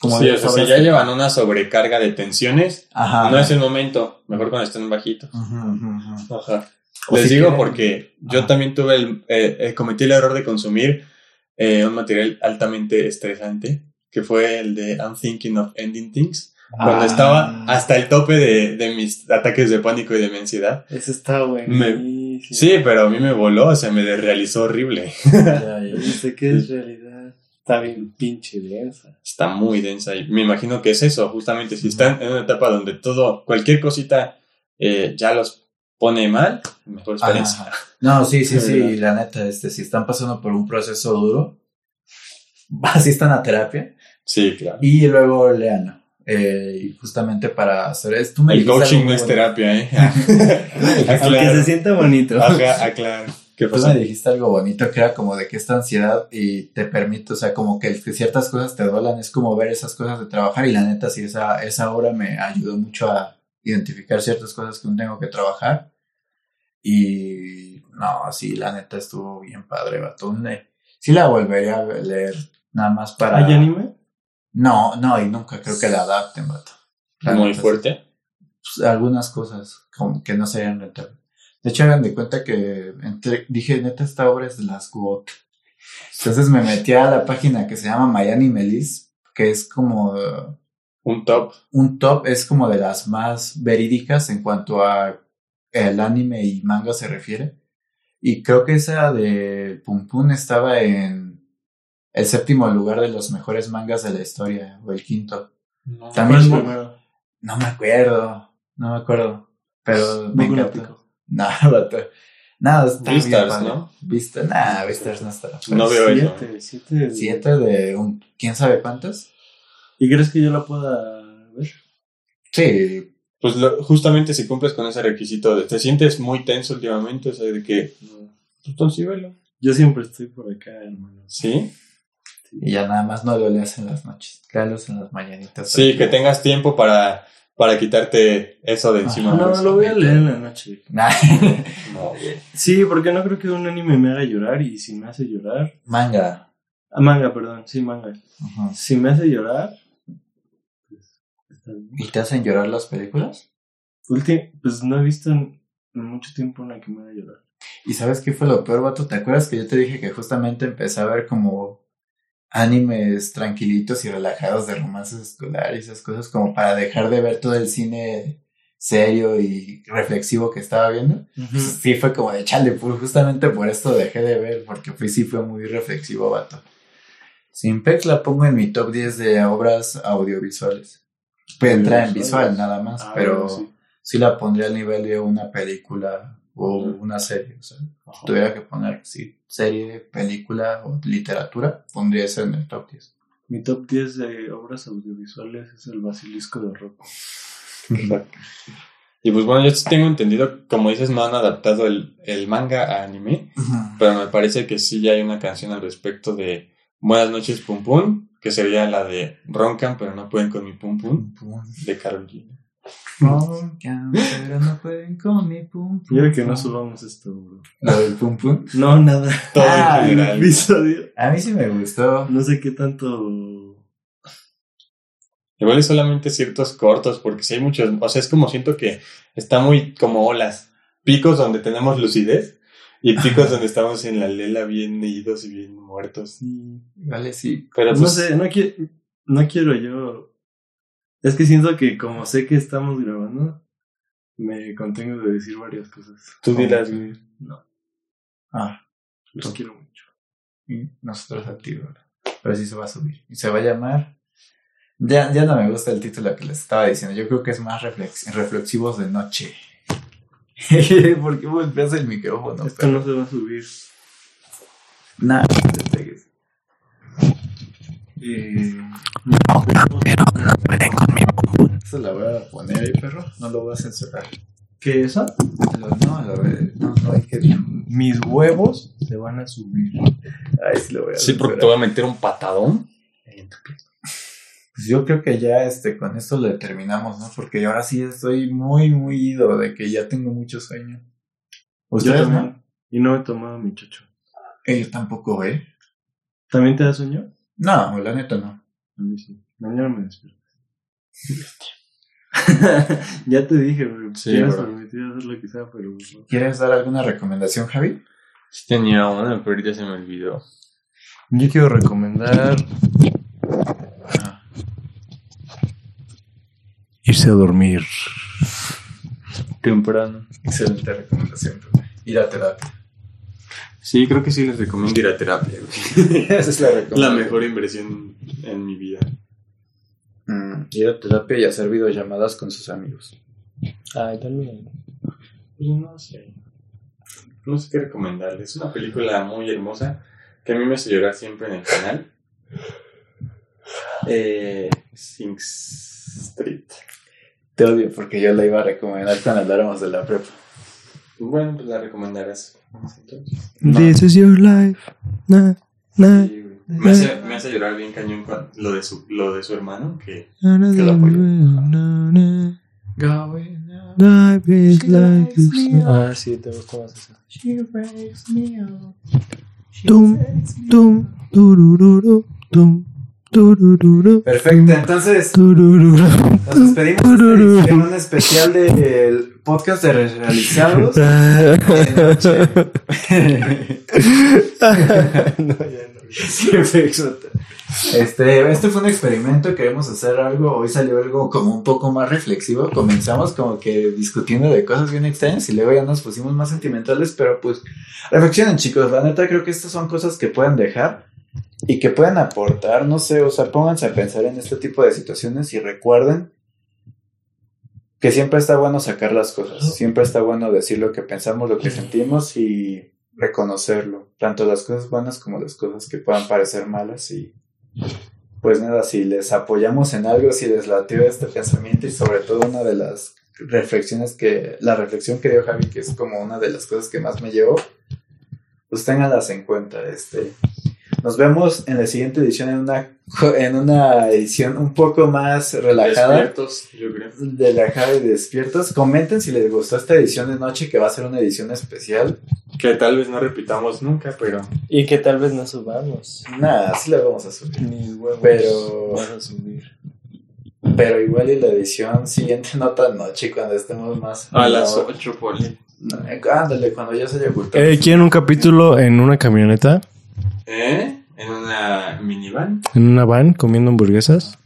como sí, o sea, si ya llevan una sobrecarga de tensiones, no es el momento. Mejor cuando estén bajitos. Ajá. Les digo porque yo también tuve el... Eh, eh, cometí el error de consumir eh, un material altamente estresante, que fue el de I'm Thinking of Ending Things. Cuando ah. estaba hasta el tope de, de, mis ataques de pánico y de mi ansiedad. Eso está bueno. Sí, pero a mí me voló, o sea, me realizó horrible. Ya, ya, sé que es realidad. Está bien pinche densa. Está muy densa y me imagino que es eso, justamente si están en una etapa donde todo, cualquier cosita eh, ya los pone mal, mejor experiencia. No, sí, sí, sí, la neta, este, si están pasando por un proceso duro, asistan a terapia. Sí, claro. Y luego leanlo. Eh, y justamente para hacer esto. el coaching no es terapia, ¿eh? Aunque se sienta bonito. Ajá, aclaro. Que Tú me dijiste algo bonito que era como de que esta ansiedad y te permite, o sea, como que, ciertas cosas te duelan, es como ver esas cosas de trabajar y la neta sí, esa, esa obra me ayudó mucho a identificar ciertas cosas que aún tengo que trabajar y no, sí, la neta estuvo bien padre, Batón. Sí la volvería a leer nada más para... ¿Hay anime? No, no, y nunca creo que la adapten, vato. ¿Muy fuerte? Pues, algunas cosas como que no se hayan rentable. De hecho, hagan de cuenta que dije, neta, esta obra es de las GOT. Entonces me metí a la página que se llama Miami Melis, que es como... Un top. Un top, es como de las más verídicas en cuanto a el anime y manga se refiere. Y creo que esa de Pum Pum estaba en el séptimo lugar de los mejores mangas de la historia, o el quinto. No, También No me acuerdo, no me acuerdo, pero me encanta. Nada, nada, está Vistas, ¿no? Vista, nada, Vistas no está. no veo siete, eso. Siete, siete de un, quién sabe cuántas. ¿Y crees que yo la pueda ver? Sí. Pues justamente si cumples con ese requisito de te sientes muy tenso últimamente, o sea, de que, pues sí, velo. Yo siempre estoy por acá, hermano. ¿Sí? Y ya nada más no lo leas en las noches, léalos en las mañanitas. Sí, que tengas tiempo para, para quitarte eso de encima. no, no lo voy a leer en la noche. no, sí, porque no creo que un anime me haga llorar y si me hace llorar... Manga. Ah, manga, perdón, sí, manga. Si me hace llorar... Pues, ¿Y te hacen llorar las películas? pues no he visto en, mucho tiempo una que me haya ayudado. ¿Y sabes qué fue lo peor, vato? ¿Te acuerdas que yo te dije que justamente empecé a ver como animes tranquilitos y relajados de romances escolares y esas cosas como para dejar de ver todo el cine serio y reflexivo que estaba viendo? Pues sí fue como de chale, pues justamente por esto dejé de ver, porque pues sí fue muy reflexivo, vato. Simpex la pongo en mi top 10 de obras audiovisuales. Puede entrar en visual nada más, ah, pero sí. la pondría al nivel de una película o una serie. O sea, si tuviera que poner sí, serie, película o literatura, pondría eso en el top 10. Mi top 10 de obras audiovisuales es el Basilisco de Rocco. y pues bueno, yo tengo entendido, como dices, no han adaptado el, el manga a anime, pero me parece que sí ya hay una canción al respecto de Buenas noches, Pum Pum, que sería la de Roncan, pero no pueden con mi Pum Pum, de Carolina. Pero no pueden con mi Pum Pum. Quiero que no subamos esto, bro. ¿La del Pum Pum? No, nada. Todo en ah, general. Episodio. A mí sí me gustó. No sé qué tanto. Igual es solamente ciertos cortos, porque si hay muchos. O sea, es como siento que está muy como olas. Picos donde tenemos lucidez y picos donde estamos en la lela bien idos y bien muertos. Sí, vale, sí. Pero no pues sé, no, no quiero yo. Es que siento que como sé que estamos grabando, me contengo de decir varias cosas. Tú dirás, No. Ah. Los quiero mucho. Y nosotros a ti, Pero sí se va a subir. Y se va a llamar. Ya, ya no me gusta el título que les estaba diciendo. Yo creo que es más reflexivos de noche. ¿Por qué golpeas el micrófono? Esto no se va a subir. Nada, te pegues. Eh, no, pero no pueden con mi Eso la voy a poner ahí, perro. No lo voy a censurar. ¿Qué eso? No, no, no, no hay que. Mis huevos se van a subir. Ahí sí lo voy a Sí, porque te voy a meter un patadón en tu pie. Pues yo creo que ya este, con esto lo terminamos, ¿no? Porque ahora sí estoy muy, muy ido de que ya tengo mucho sueño. ¿Ustedes no? Y no he tomado mi chocho. Eh, yo tampoco, ¿eh? ¿También te da sueño? No, la neta no. A mí sí. Mañana me despierto. ya te dije, bro. Sí, Quieres permitir hacer lo que sea, pero... ¿Quieres dar alguna recomendación, Javi? Sí tenía una, pero ahorita se me olvidó. Yo quiero recomendar irse a dormir temprano. Excelente recomendación. Ir a terapia. Sí, creo que sí les recomiendo ir a terapia. Esa es la recomendación. La mejor inversión en mi vida. Mm, ir a terapia y hacer videollamadas con sus amigos. Ay, también. Pues no sé. No sé qué recomendarles. Es una película muy hermosa que a mí me hace llorar siempre en el canal. Eh, Sing Street. Te odio porque yo la iba a recomendar cuando habláramos de la prepa. Bueno, pues la recomendarás. This is your life. me, hace, me hace llorar bien cañón lo de su, lo de su hermano que, que lo apoyó. Ah, sí, te gustó más eso. Tum, tum, turururu, tum. Perfecto, entonces nos despedimos en un especial del podcast de realizados. Este, este fue un experimento, queremos hacer algo, hoy salió algo como un poco más reflexivo, comenzamos como que discutiendo de cosas bien extrañas y luego ya nos pusimos más sentimentales, pero pues reflexionen chicos, la neta creo que estas son cosas que pueden dejar y que pueden aportar, no sé, o sea, pónganse a pensar en este tipo de situaciones y recuerden que siempre está bueno sacar las cosas, siempre está bueno decir lo que pensamos, lo que sentimos y reconocerlo, tanto las cosas buenas como las cosas que puedan parecer malas y pues nada, si les apoyamos en algo, si les latió este pensamiento y sobre todo una de las reflexiones que, la reflexión que dio Javi, que es como una de las cosas que más me llevó, pues ténganlas en cuenta, este, nos vemos en la siguiente edición en una, en una edición un poco más relajada. Despiertos, yo creo. Relajada y despiertos. Comenten si les gustó esta edición de noche, que va a ser una edición especial. Que tal vez no repitamos nunca, pero. Y que tal vez no subamos. Nada, sí la vamos a subir. Ni huevos. Pero. Vamos a subir. Pero igual y la edición siguiente no tan noche cuando estemos más. A las 8, poli. ándale, cuando ya se haya ocultado. Eh, ¿Quieren un capítulo en una camioneta? ¿Eh? ¿En una minivan? ¿En una van comiendo hamburguesas?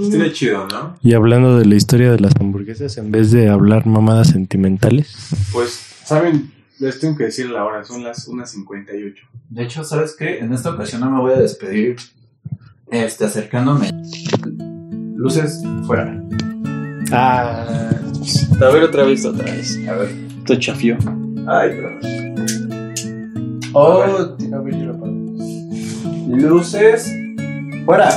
Estaría chido, ¿no? Y hablando de la historia de las hamburguesas en vez de hablar mamadas sentimentales. Pues, ¿saben? Les tengo que decir la hora, son las 1.58. De hecho, ¿sabes qué? En esta ocasión no me voy a despedir este, acercándome. Luces fuera. Ah. A ver otra vez, otra vez. A ver. Esto chafió. Ay, pero. Oh, a ver, yo lo apago. Luces fuera.